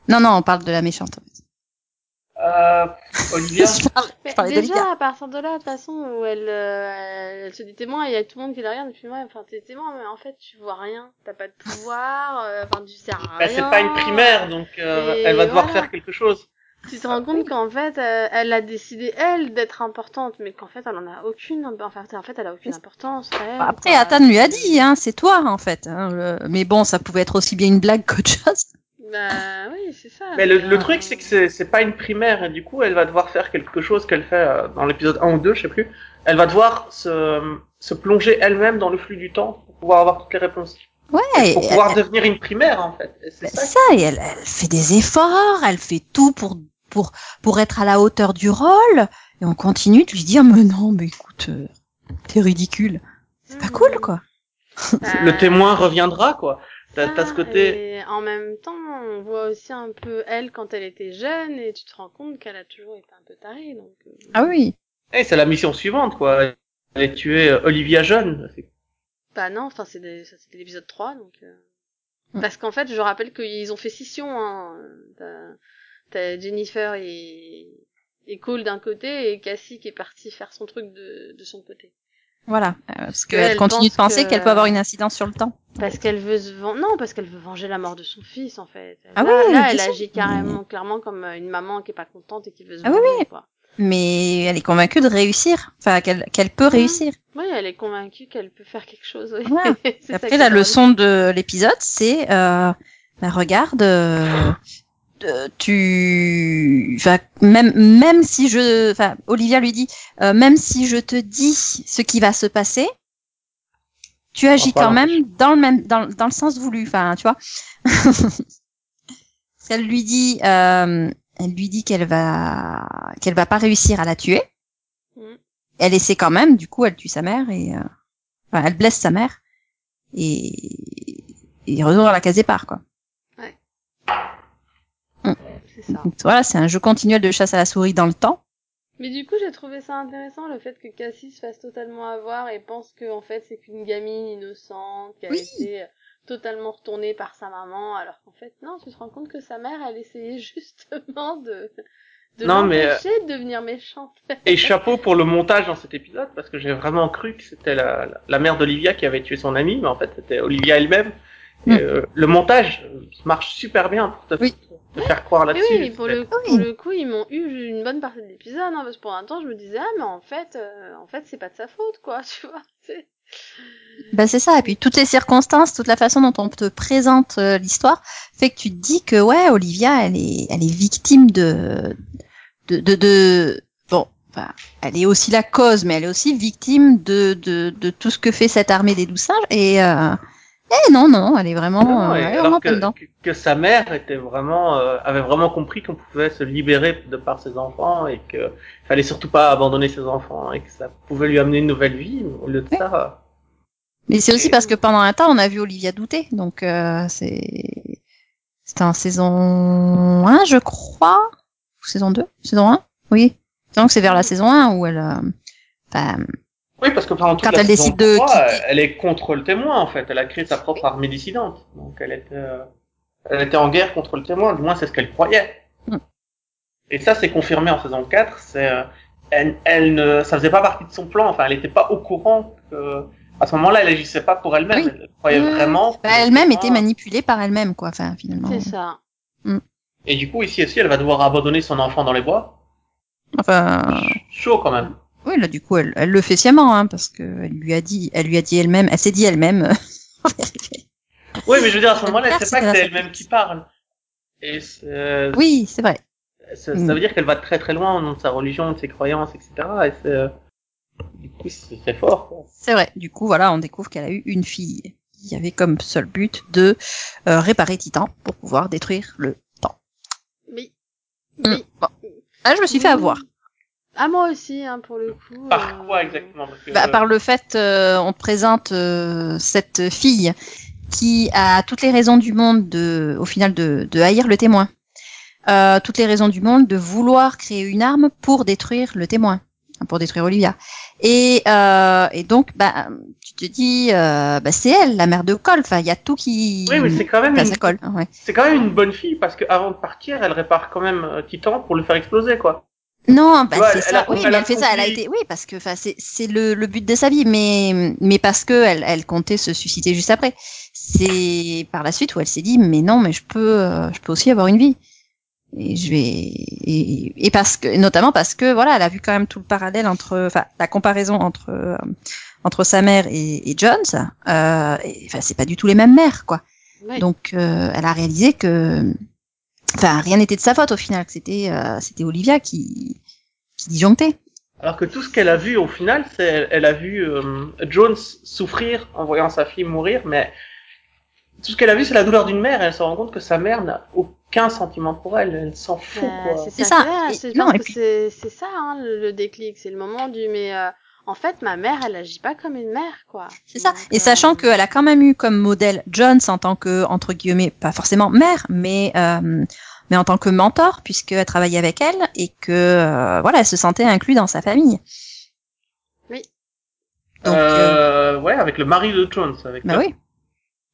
Non, non, on parle de la méchante. en fait. Euh, Olivia, je parle, Mais je parlais déjà, d'Olivia. à partir de là, de toute façon, où elle, euh, elle se dit témoin, il y a tout le monde qui la regarde, et puis ouais, enfin, t'es témoin, mais en fait, tu vois rien, t'as pas de pouvoir, euh, enfin, tu sers à bah, rien. c'est pas une primaire, donc euh, elle va devoir voilà. faire quelque chose. Tu te rends compte qu'en fait, euh, elle a décidé, elle, d'être importante, mais qu'en fait, elle en a aucune, enfin, en fait, elle a aucune importance. elle, Bah, Après. Athan lui a dit, hein, c'est toi en fait. Hein, le- Mais bon, ça pouvait être aussi bien une blague qu'autre chose. Bah, oui, c'est ça. Mais le, le euh, truc, c'est que c'est c'est pas une primaire, et du coup, elle va devoir faire quelque chose qu'elle fait euh, dans l'épisode 1 ou 2, je sais plus. Elle va devoir se, se plonger elle-même dans le flux du temps pour pouvoir avoir toutes les réponses. Ouais, pour pouvoir devenir une primaire, en fait. Et C'est C'est ça. ça, et elle, elle fait des efforts, elle fait tout pour pour pour être à la hauteur du rôle, et on continue de lui dire mais non, mais écoute, euh, t'es ridicule, c'est pas hmm. cool quoi. Bah, Le témoin reviendra, quoi. T'as t'as ce Ah, côté. Et en même temps, on voit aussi un peu elle quand elle était jeune et tu te rends compte qu'elle a toujours été un peu tarée. Donc, euh, Ah oui. Eh, c'est la mission suivante, quoi. Elle tuer euh, Olivia jeune. Bah non, enfin c'est des- ça, c'était l'épisode 3 donc euh, Mm. parce qu'en fait, je rappelle qu'ils ont fait scission hein. T'as- T'as Jennifer et et Cole d'un côté et Cassie qui est partie faire son truc de de son côté. Voilà, euh, parce que qu'elle elle continue de pense penser que- qu'elle peut avoir une incidence sur le temps. Parce qu'elle veut se ven- non, parce qu'elle veut venger la mort de son fils en fait. Ah là, oui, là elle agit carrément clairement comme euh, une maman qui est pas contente et qui veut se Ah oui, venger oui. quoi. mais elle est convaincue de réussir, enfin qu'elle qu'elle peut Mhm. réussir. Oui, elle est convaincue qu'elle peut faire quelque chose. Oui. Après, la leçon de l'épisode, c'est, euh, bah, regarde, euh, tu, enfin, même, même si je, enfin, Olivia lui dit, euh, même si je te dis ce qui va se passer, tu agis quand même dans le même, dans, dans le sens voulu, enfin, tu vois. elle lui dit, euh, elle lui dit qu'elle va, qu'elle va pas réussir à la tuer. Mhm. Elle essaie quand même, du coup, elle tue sa mère et, euh, enfin, elle blesse sa mère et, et retourne à la case départ, quoi. C'est ça. Donc, voilà, c'est un jeu continuel de chasse à la souris dans le temps. Mais du coup, j'ai trouvé ça intéressant le fait que Cassie se fasse totalement avoir et pense que en fait c'est qu'une gamine innocente qui a Oui. été euh, totalement retournée par sa maman, alors qu'en fait non, tu te rends compte que sa mère, elle essayait justement de de Non, mais, euh, de devenir méchante. Et chapeau pour le montage dans cet épisode, parce que j'ai vraiment cru que c'était la, la, la mère d'Olivia qui avait tué son amie, mais en fait c'était Olivia elle-même. Et, Mm. euh, le montage marche super bien pour te, Oui. te faire croire Mais là-dessus. oui, pour le, coup, pour le coup, ils m'ont eu une bonne partie de l'épisode, hein, parce que pour un temps, je me disais, ah, mais en fait, euh, en fait, c'est pas de sa faute, quoi, tu vois. c'est- Bah, c'est ça. Et puis, toutes les circonstances, toute la façon dont on te présente euh, l'histoire fait que tu te dis que, ouais, Olivia, elle est, elle est victime de, de, de, de- bon, enfin, elle est aussi la cause, mais elle est aussi victime de, de, de tout ce que fait cette armée des douze singes. Et, euh, eh, non, non, elle est vraiment, Non, euh, elle est vraiment que, dedans. que, que sa mère était vraiment euh, avait vraiment compris qu'on pouvait se libérer de par ses enfants et que fallait surtout pas abandonner ses enfants et que ça pouvait lui amener une nouvelle vie. Au lieu de ça, euh, Mais c'est aussi parce que pendant un temps, on a vu Olivia douter. Donc, euh, c'est, c'était en saison 1, je crois. Ou saison 2? Saison 1? Oui. Donc, c'est vers la saison 1 où elle, euh, oui, parce que pendant toute Quand la elle saison décide de 3, quitter- elle, elle est contre le témoin en fait. Elle a créé sa propre armée dissidente. Donc elle était, euh, elle était en guerre contre le témoin. Du moins, c'est ce qu'elle croyait. Mm. Et ça, c'est confirmé en saison 4. C'est, euh, elle, elle ne, ça faisait pas partie de son plan. Enfin, elle n'était pas au courant que, à ce moment-là, elle agissait pas pour elle-même. Oui. Elle croyait Oui. vraiment. que bah, le elle-même était manipulée par elle-même, quoi. Enfin, finalement. C'est ça. Et du coup, ici aussi, elle va devoir abandonner son enfant dans les bois. Enfin, Chaud quand même. Oui, là, du coup, elle, elle le fait sciemment, hein, parce que elle lui a dit, elle lui a dit elle-même, elle s'est dit elle-même. Oui, mais je veux dire, à ce moment-là, elle Claire, sait pas que c'est elle-même qui parle. Et euh, oui, c'est vrai. ça, ça veut dire qu'elle va très très loin au nom de sa religion, de ses croyances, etc. Et c'est, euh, du coup, c'est c'est fort. C'est vrai. Du coup, voilà, on découvre qu'elle a eu une fille qui avait comme seul but de euh, réparer Titan pour pouvoir détruire le temps. Oui. Mm. Oui. Bon. Là, je me suis fait avoir. Ah, moi aussi, hein, pour le coup. Par euh, quoi exactement Parce que, Bah, euh, par le fait, euh, on te présente euh, cette fille qui a toutes les raisons du monde de, au final, de, de haïr le témoin. Euh, toutes les raisons du monde de vouloir créer une arme pour détruire le témoin, hein, pour détruire Olivia. Et, euh, et donc, bah, tu te dis, euh, bah, c'est elle, la mère de Cole. Enfin, il y a tout qui. Oui, mais c'est quand même une, hein, ouais. c'est quand même une bonne fille parce que avant de partir, elle répare quand même euh, Titan pour le faire exploser, quoi. Non, bah, vois, c'est ça. a- oui, elle mais elle fait ça. Elle a été, oui, parce que, enfin, c'est, c'est le, le but de sa vie, mais, mais parce que elle, elle comptait se suicider juste après. C'est par la suite où elle s'est dit, mais non, mais je peux, euh, je peux aussi avoir une vie. Et je vais, et, et parce que, notamment parce que, voilà, elle a vu quand même tout le parallèle entre, enfin, la comparaison entre, euh, entre sa mère et, et Jones. Euh, enfin, c'est pas du tout les mêmes mères, quoi. oui. Donc, euh, elle a réalisé que, enfin, rien n'était de sa faute au final. que C'était, euh, c'était Olivia qui, qui disjonctait. Alors que tout ce qu'elle a vu au final, c'est elle, elle a vu euh, Jones souffrir en voyant sa fille mourir, mais tout ce qu'elle a vu, c'est la douleur d'une mère. Et elle se rend compte que sa mère n'a aucun sentiment pour elle. Elle s'en fout, Bah, quoi. c'est C'est ça. ça. c'est Et- c'est- je non, pense et que puis- c'est c'est ça hein, le, le déclic. C'est le moment du mais euh, en fait ma mère elle agit pas comme une mère quoi. C'est ça. Donc, Et euh, sachant qu'elle a quand même eu comme modèle Jones en tant que, entre guillemets, pas forcément mère, mais, euh, mais en tant que mentor, puisqu'elle travaillait avec elle et que, euh, voilà, elle se sentait inclue dans sa famille. Oui. Donc, euh, Euh, ouais, avec le mari de Jones, avec bah le- oui.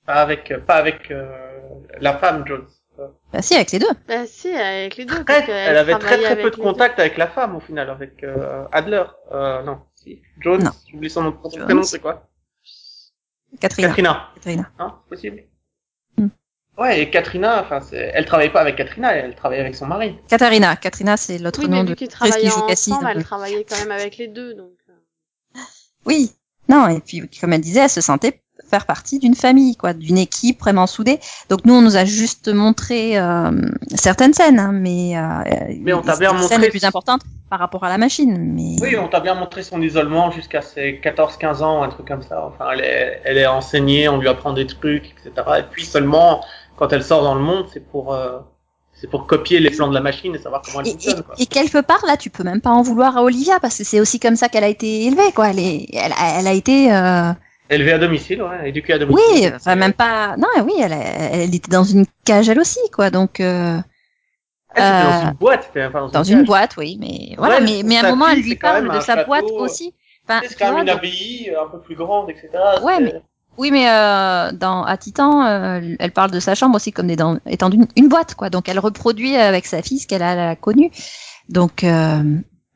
pas avec pas avec euh, la femme Jones. Bah si, avec les deux. Bah si avec les deux. Très, parce qu'elle elle avait très très peu de contact avec la femme au final, avec euh, Adler. Euh, non, si. Jones. Non. J'oublie son nom. Son Jones. prénom c'est quoi? Katrina. Katrina. Katrina. Hein, c'est possible. Hmm. Ouais, et Katrina, enfin, c'est- elle travaille pas avec Katrina, elle travaille avec son mari. Katarina. Katrina, c'est l'autre Oui, nom mais de qui Cassie. ensemble, dans elle le- travaillait quand même avec les deux, donc. euh. Oui. Non, et puis comme elle disait, elle se sentait faire partie d'une famille, quoi, d'une équipe vraiment soudée. Donc nous, on nous a juste montré euh, certaines scènes, hein, mais, euh, Mais on t'a bien les montré- scènes les plus importantes par rapport à la machine. Mais Oui, on t'a bien montré son isolement jusqu'à ses 14-15 ans, un truc comme ça. Enfin, elle est, elle est enseignée, on lui apprend des trucs, etc. Et puis seulement, quand elle sort dans le monde, c'est pour, euh, c'est pour copier les plans de la machine et savoir comment elle et, fonctionne, et- quoi. et quelque part là, tu peux même pas en vouloir à Olivia parce que c'est aussi comme ça qu'elle a été élevée, quoi. Elle est, elle, a- elle a été, euh, Élevée à domicile, ouais, éduquée à domicile. oui, enfin même pas. Non, oui, elle, a- elle était dans une cage elle aussi, quoi. Donc euh, C'était dans euh, une boîte, pas dans, dans une cage. boîte, oui, mais voilà. Ouais, mais mais à un moment, elle lui parle de sa boîte château, aussi. Enfin, C'est quand même une abbaye un peu plus grande, etc. Ouais, mais- Oui, mais euh, dans à Titan, euh, elle parle de sa chambre aussi comme des- dans- étant une, une boîte, quoi. Donc elle reproduit avec sa fille ce qu'elle a, connu. Donc euh,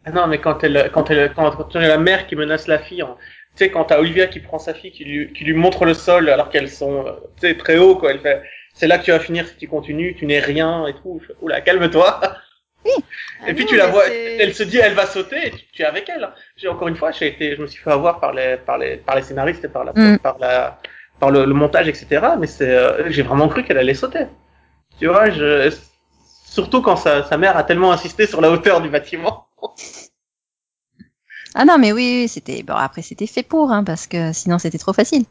Ah non, mais quand elle, quand elle, quand, quand elle a la mère qui menace la fille, hein, tu sais, quand t'as Olivia qui prend sa fille, qui lui, qui lui montre le sol alors qu'elles sont, euh, tu sais, très haut, quoi. Elle fait, c'est là que tu vas finir si tu continues, tu n'es rien et tout. Oula, calme-toi. Ah et puis non, tu la vois, elle se dit, elle va sauter, et tu, tu es avec elle. J'ai encore une fois, j'ai été, je me suis fait avoir par les, par les, par les scénaristes et par la, Mm. par la, par le, le montage, etc. Mais c'est, euh, j'ai vraiment cru qu'elle allait sauter. Tu vois, je, surtout quand sa, sa mère a tellement insisté sur la hauteur du bâtiment. ah non, mais oui, oui, c'était bon après c'était fait pour, hein, parce que sinon c'était trop facile.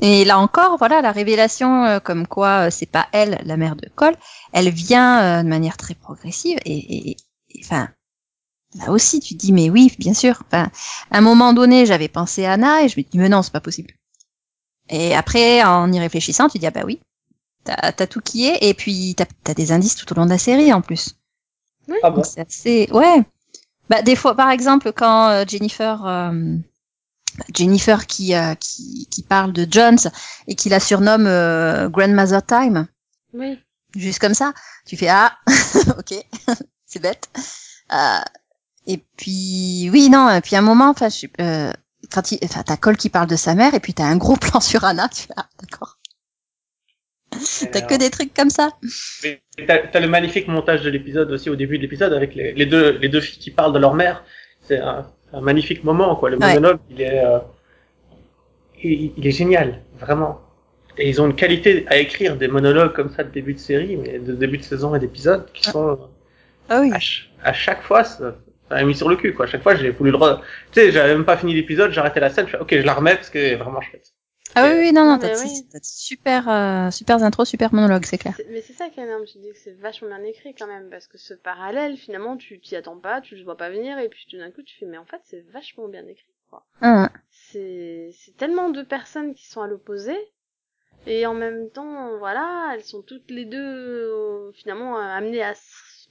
Et là encore, voilà, la révélation euh, comme quoi euh, c'est pas elle la mère de Cole, elle vient euh, de manière très progressive et, enfin là aussi tu te dis mais oui, bien sûr. Enfin, à un moment donné, j'avais pensé à Anna et je me dis mais non, c'est pas possible. Et après, en y réfléchissant, tu dis ah bah oui, t'as as tout qui est et puis t'as as des indices tout au long de la série en plus. Ah bon? C'est assez ouais. Bah des fois par exemple quand euh, Jennifer euh, Jennifer qui, euh, qui qui parle de Jones et qui la surnomme euh, Grandmother Time Oui. juste comme ça, tu fais ah OK, c'est bête. Euh, et puis oui non, et puis à un moment enfin je sais- euh, quand il enfin t'as Cole qui parle de sa mère et puis t'as un gros plan sur Anna, tu fais ah d'accord. T'as que des trucs comme ça. T'as le magnifique montage de l'épisode aussi au début de l'épisode avec les, les deux les deux filles qui parlent de leur mère. C'est un, un magnifique moment quoi. Le Ouais. monologue il est euh, il, il est génial vraiment. Et ils ont une qualité à écrire des monologues comme ça de début de série, mais de début de saison et d'épisode qui sont Ah oui. à, ch- à chaque fois ça, m'a mis sur le cul quoi. À chaque fois j'ai voulu le re... tu sais j'avais même pas fini l'épisode, j'arrêtais la scène, je fais ok je la remets parce que vraiment chouette. Ah oui oui non non, t'as oui. super euh, super intro, super monologue, c'est clair. Mais c'est ça qui est énorme, tu dis que c'est vachement bien écrit quand même, parce que ce parallèle, finalement, tu t'y attends pas, tu le vois pas venir, et puis tout d'un coup, tu fais, mais en fait, c'est vachement bien écrit, quoi. C'est c'est tellement de personnes qui sont à l'opposé, et en même temps, voilà, elles sont toutes les deux, euh, finalement, euh, amenées à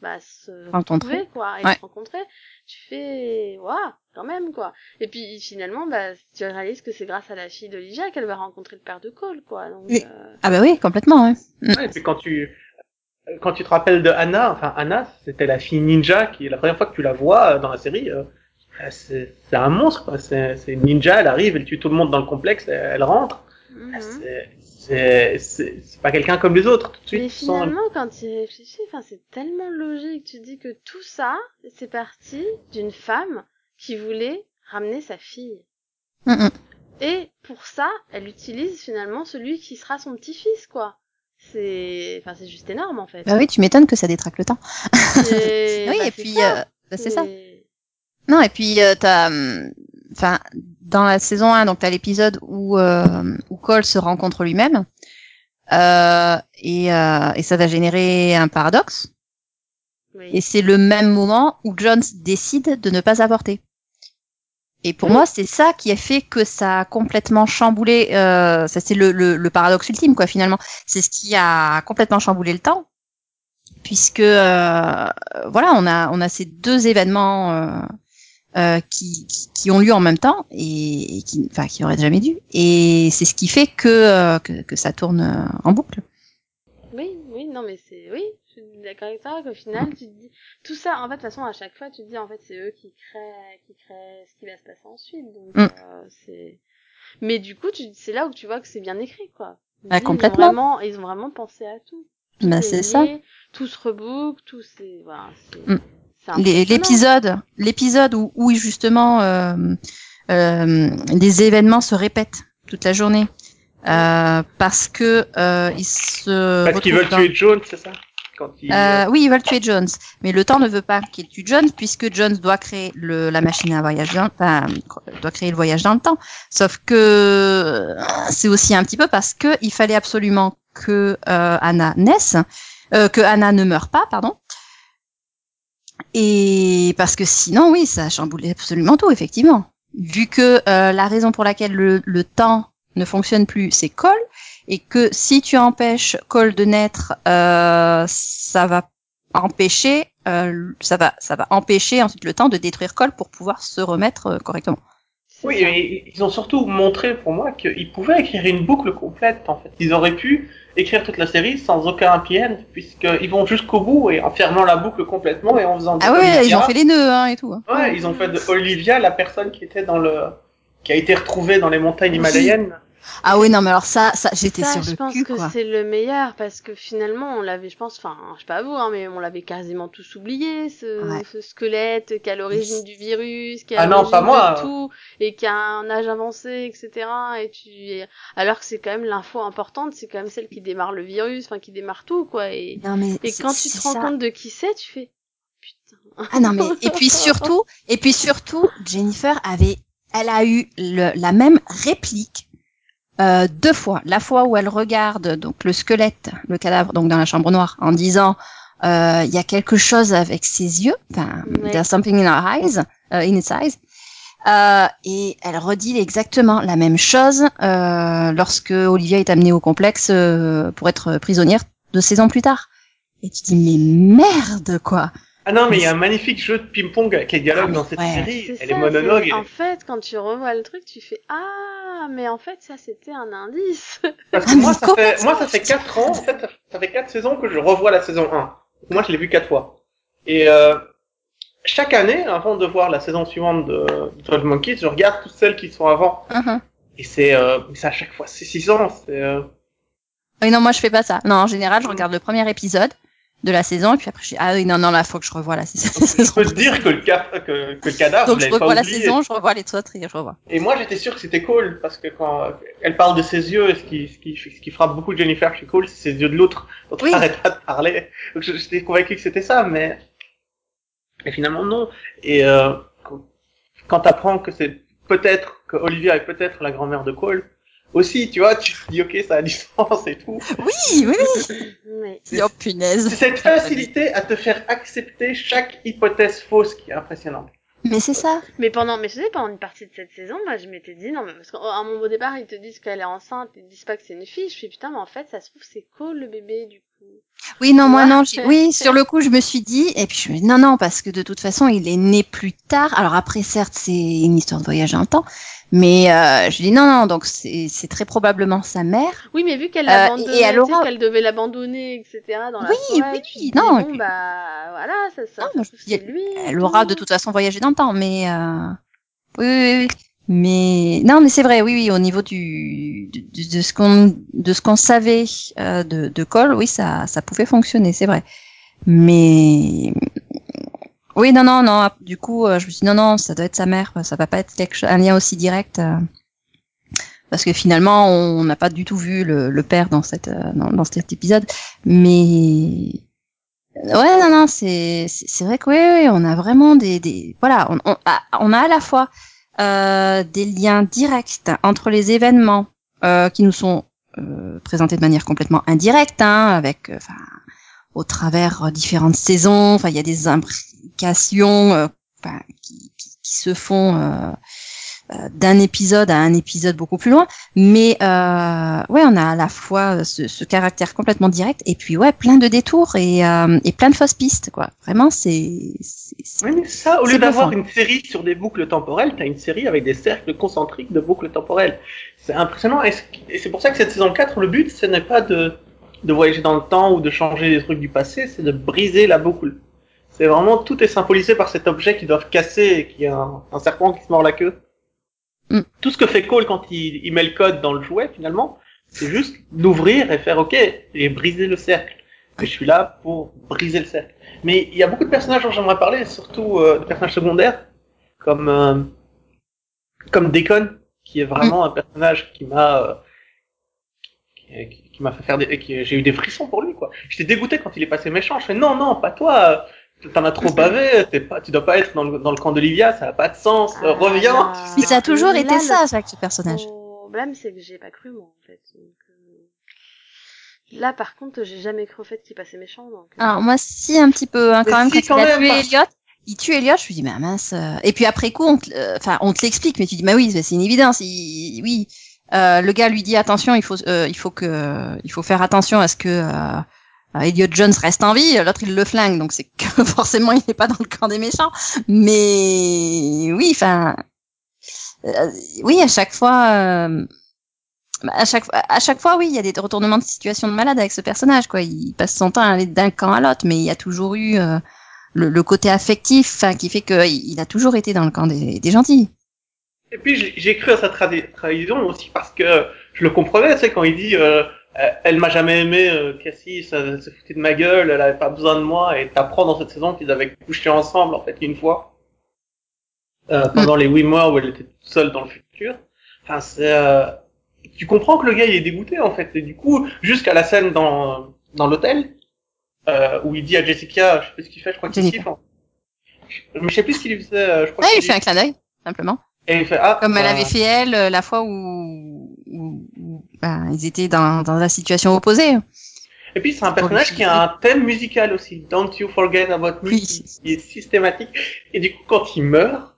bah, se Rencontrer. retrouver, quoi, et Ouais. se rencontrer. Tu fais, waouh, quand même, quoi. Et puis, finalement, bah, tu réalises que c'est grâce à la fille d'Olivia qu'elle va rencontrer le père de Cole, quoi. Donc, Oui. euh, Ah bah oui, complètement ouais. Ouais, et puis quand tu quand tu te rappelles de Anna, enfin Anna, c'était la fille ninja qui la première fois que tu la vois euh, dans la série, euh, euh, c'est un monstre quoi. C'est c'est une ninja, elle arrive, elle tue tout le monde dans le complexe, elle, elle rentre. mhm. Ah, C'est pas quelqu'un comme les autres. Tout de suite, Mais finalement, quand tu y réfléchis, enfin, c'est tellement logique. Tu dis que tout ça, c'est parti d'une femme qui voulait ramener sa fille. Mm, mm. Et pour ça, elle utilise finalement celui qui sera son petit-fils, quoi. C'est, enfin, c'est juste énorme, en fait. Bah oui, tu m'étonnes que ça détraque le temps. Oui, bah, et puis euh, bah, c'est ça. Non, et puis euh, t'as, hum, enfin, dans la saison 1, donc t'as l'épisode où euh, où Cole se rencontre lui-même, euh, et euh, et ça va générer un paradoxe. Oui. Et c'est le même moment où Jones décide de ne pas avorter. Et pour Oui. moi, c'est ça qui a fait que ça a complètement chamboulé. Euh, ça, c'est le, le, le paradoxe ultime, quoi. Finalement, c'est ce qui a complètement chamboulé le temps, puisque euh, voilà, on a on a ces deux événements euh, euh, qui, qui qui ont lieu en même temps et, et qui, enfin, qui auraient jamais dû. Et c'est ce qui fait que euh, que, que ça tourne euh, en boucle. Oui, oui, non, mais c'est, oui, je suis d'accord avec toi, qu'au final, tu te dis, tout ça, en fait, de toute façon, à chaque fois, tu te dis, en fait, c'est eux qui créent, qui créent ce qui va se passer ensuite, donc, Mm. euh, c'est, mais du coup, tu, c'est là où tu vois que c'est bien écrit, quoi. Bah, Ils ont complètement. vraiment, ils ont vraiment pensé à tout. Tout Bah, est c'est ça. Tout se rebook, tout c'est, voilà, c'est, Mm. L'épisode, l'épisode où, où justement euh, euh, les événements se répètent toute la journée euh, parce que euh, ils se Parce qu'ils veulent dans- tuer Jones, c'est ça? Quand ils... Euh, oui, ils veulent tuer Jones, mais le temps ne veut pas qu'il tue Jones puisque Jones doit créer le, la machine à voyage dans, enfin, doit créer le voyage dans le temps. Sauf que euh, c'est aussi un petit peu parce que il fallait absolument que euh, Anna naisse, euh, que Anna ne meure pas, pardon. Et parce que sinon, oui, ça chamboulait absolument tout, effectivement. Vu que euh, la raison pour laquelle le, le temps ne fonctionne plus, c'est Cole, et que si tu empêches Cole de naître, euh, ça va empêcher, euh, ça va, ça va empêcher ensuite le temps de détruire Cole pour pouvoir se remettre euh, correctement. Oui, mais ils ont surtout montré pour moi qu'ils pouvaient écrire une boucle complète, en fait. Ils auraient pu écrire toute la série sans aucun happy end, puisqu'ils vont jusqu'au bout et en fermant la boucle complètement et en faisant Ah ouais, Olivia- ils ont fait les nœuds hein, et tout. hein. Ouais, ils ont fait de Olivia la personne qui était dans le, qui a été retrouvée dans les montagnes himalayennes. Ah oui, non, mais alors ça, ça j'étais Ça, sur je le pense cul, que c'est le meilleur parce que finalement on l'avait, je pense, enfin, je sais pas vous, hein, mais on l'avait quasiment tous oublié, ce, Ouais. ce squelette qui a l'origine du virus, qui a Ah non, l'origine pas moi. de tout et qui a un âge avancé, etc. Et tu, et- alors que c'est quand même l'info importante, c'est quand même celle qui démarre le virus, enfin qui démarre tout, quoi. Et, Non, mais et quand tu te rends ça. compte de qui c'est, tu fais putain. Ah non mais et puis surtout et puis surtout Jennifer avait elle a eu le, la même réplique euh, deux fois. La fois où elle regarde donc le squelette le cadavre donc dans la chambre noire en disant euh, il y a quelque chose avec ses yeux. Enfin Ouais. there's something in her eyes euh, in its eyes. Euh, et elle redit exactement la même chose euh, lorsque Olivia est amenée au complexe euh, pour être prisonnière deux saisons plus tard. Et tu dis mais merde quoi Ah non, mais il y a un magnifique jeu de ping-pong avec les dialogues Ah, dans cette ouais. série. Ça, les monologues. c'est- En fait, quand tu revois le truc, tu fais ah, mais en fait ça c'était un indice. Parce que moi, ça fait, moi, ça fait 4 ans, en fait, ça- fait 4 saisons que je revois la saison 1. Moi, je l'ai vu 4 fois. Et euh, chaque année, avant de voir la saison suivante de, de 12 Monkeys, je regarde toutes celles qui sont avant. Mhm. Et c'est euh, c'est à chaque fois, c'est 6 ans. C'est, euh... Oui, non, moi je fais pas ça. Non, en général, je regarde le premier épisode de la saison et puis après je dis ah oui non non là faut que je revoie la saison. Je peux te dire que le, que, que le cadavre, Donc je pas revois la oublié. saison, je revois les autres et je revois. Et moi, j'étais sûr que c'était cool parce que quand elle parle de ses yeux, ce qui, ce qui, ce qui frappe beaucoup Jennifer chez Cole, c'est ses yeux de l'autre. dont Oui. arrête pas de parler. Donc j'étais convaincu que c'était ça, mais mais finalement non. Et euh, quand- quand t'apprends que c'est peut-être que Olivia est peut-être la grand-mère de Cole, aussi, tu vois, tu te dis ok, ça a du sens et tout. Oui, oui, oui. Oh C'est punaise. cette facilité à te faire accepter chaque hypothèse fausse qui est impressionnante. Mais c'est ça. Mais pendant, mais je sais, pendant une partie de cette saison, moi, je m'étais dit, non, mais parce qu'à un moment au départ, ils te disent qu'elle est enceinte, ils te disent pas que c'est une fille. Je fais, putain, mais en fait, ça se trouve, c'est cool, le bébé, du coup. Oui, non, moi non. Oui, sur le coup, je me suis dit, et puis je me dis, non, non, parce que de toute façon, il est né plus tard. Alors après, certes, c'est une histoire de voyage dans le temps, mais euh, je dis non, non, donc c'est très probablement sa mère. Oui, mais vu qu'elle Euh, l'abandonnait, et elle tu sais, aura- qu'elle devait l'abandonner, etc., dans la Oui, forêt, oui, dis, non, bon, puis- bah, voilà, ça, ça, Non, dis, c'est lui. Elle tout. aura de toute façon voyagé dans le temps, mais euh... oui, oui, oui. Mais non, mais c'est vrai, oui, oui, au niveau du de, de- de ce qu'on de ce qu'on savait euh, de, de Cole, oui, ça ça pouvait fonctionner, c'est vrai. Mais oui, non, non, non. Du coup, euh, je me suis dit non, non, ça doit être sa mère, ça va pas être un lien aussi direct. euh, parce que finalement, on n'a pas du tout vu le, père dans cette euh, dans, cet épisode, mais Ouais, non, non, c'est c'est vrai que oui, oui, on a vraiment des des voilà, on on a, à la fois euh, des liens directs entre les événements euh, qui nous sont présentés de manière complètement indirecte, hein, avec au travers différentes saisons, enfin il y a des euh, qui, qui, qui se font euh, euh, d'un épisode à un épisode beaucoup plus loin, mais euh, ouais, on a à la fois ce, ce caractère complètement direct et puis ouais, plein de détours et, euh, et plein de fausses pistes, quoi. Vraiment, c'est Oui, mais ça, au lieu d'avoir une série sur des boucles temporelles, t'as une série avec des cercles concentriques de boucles temporelles. C'est impressionnant, et c'est pour ça que cette saison 4, le but, ce n'est pas de, de voyager dans le temps ou de changer les trucs du passé, c'est de briser la boucle. C'est vraiment, tout est symbolisé par cet objet qu'ils doivent casser et qui est un, un serpent qui se mord la queue. Mm. Tout ce que fait Cole quand il, il met le code dans le jouet, finalement, C'est juste d'ouvrir et faire OK et briser le cercle. Et je suis là pour briser le cercle. Mais il y a beaucoup de personnages dont j'aimerais parler, surtout euh, de personnages secondaires, comme euh, comme Deacon, qui est vraiment un personnage qui m'a euh, qui, qui m'a fait faire des, qui- j'ai eu des frissons pour lui quoi. J'étais dégoûté quand il est passé méchant. Je fais non non pas toi. T'en as trop bavé, t'es pas, tu dois pas être dans le, dans le camp d'Olivia, ça a pas de sens, Ah, reviens. là. Mais ça a toujours Là, été le ça, chaque ce personnage. problème, c'est que j'ai pas cru, moi, en fait. Donc, euh, Là, par contre, j'ai jamais cru au fait qu'il passait méchant, donc. euh, Alors moi, si un petit peu, hein, Mais quand même, si, quand, quand il a tué parce- Elliot, il tue Elliot, je me dis, mais mince. euh. Et puis après coup, on te, enfin, on te l'explique, mais tu dis, mais oui, c'est une évidence. Il, oui, Euh, le gars lui dit, attention, il faut, euh, il faut que, il faut faire attention à ce que euh, Elliot Jones reste en vie. L'autre, il le flingue, donc c'est que forcément, il n'est pas dans le camp des méchants. Mais oui, enfin, euh, oui, à chaque fois. euh, à chaque, à chaque fois, oui, il y a des retournements de situation de malade avec ce personnage, quoi. Il passe son temps à aller d'un camp à l'autre, mais il y a toujours eu euh, le, le côté affectif, qui fait qu'il il a toujours été dans le camp des, des gentils. Et puis j'ai- cru à sa trahison aussi parce que je le comprenais, sais, quand il dit euh, elle m'a jamais aimé, euh, Cassie, ça se foutait de ma gueule, elle avait pas besoin de moi, et t'apprends dans cette saison qu'ils avaient couché ensemble en fait une fois euh, pendant les huit mois où elle était toute seule dans le futur. Enfin c'est, euh, tu comprends que le gars il est dégoûté en fait, et du coup jusqu'à la scène dans dans l'hôtel euh, où il dit à Jessica, je sais plus ce qu'il fait, je crois qu'il siffle. Mais je sais plus ce qu'il faisait, euh, je crois Ouais, il fait un clin d'œil, simplement. Et il fait ah Comme elle bah, avait fait elle, euh, la fois où, où, où, ben, ils étaient dans, dans la situation opposée. Et puis c'est un personnage qui a un thème musical aussi, Don't You Forget About Me, Oui. qui, qui est systématique. Et du coup, quand il meurt,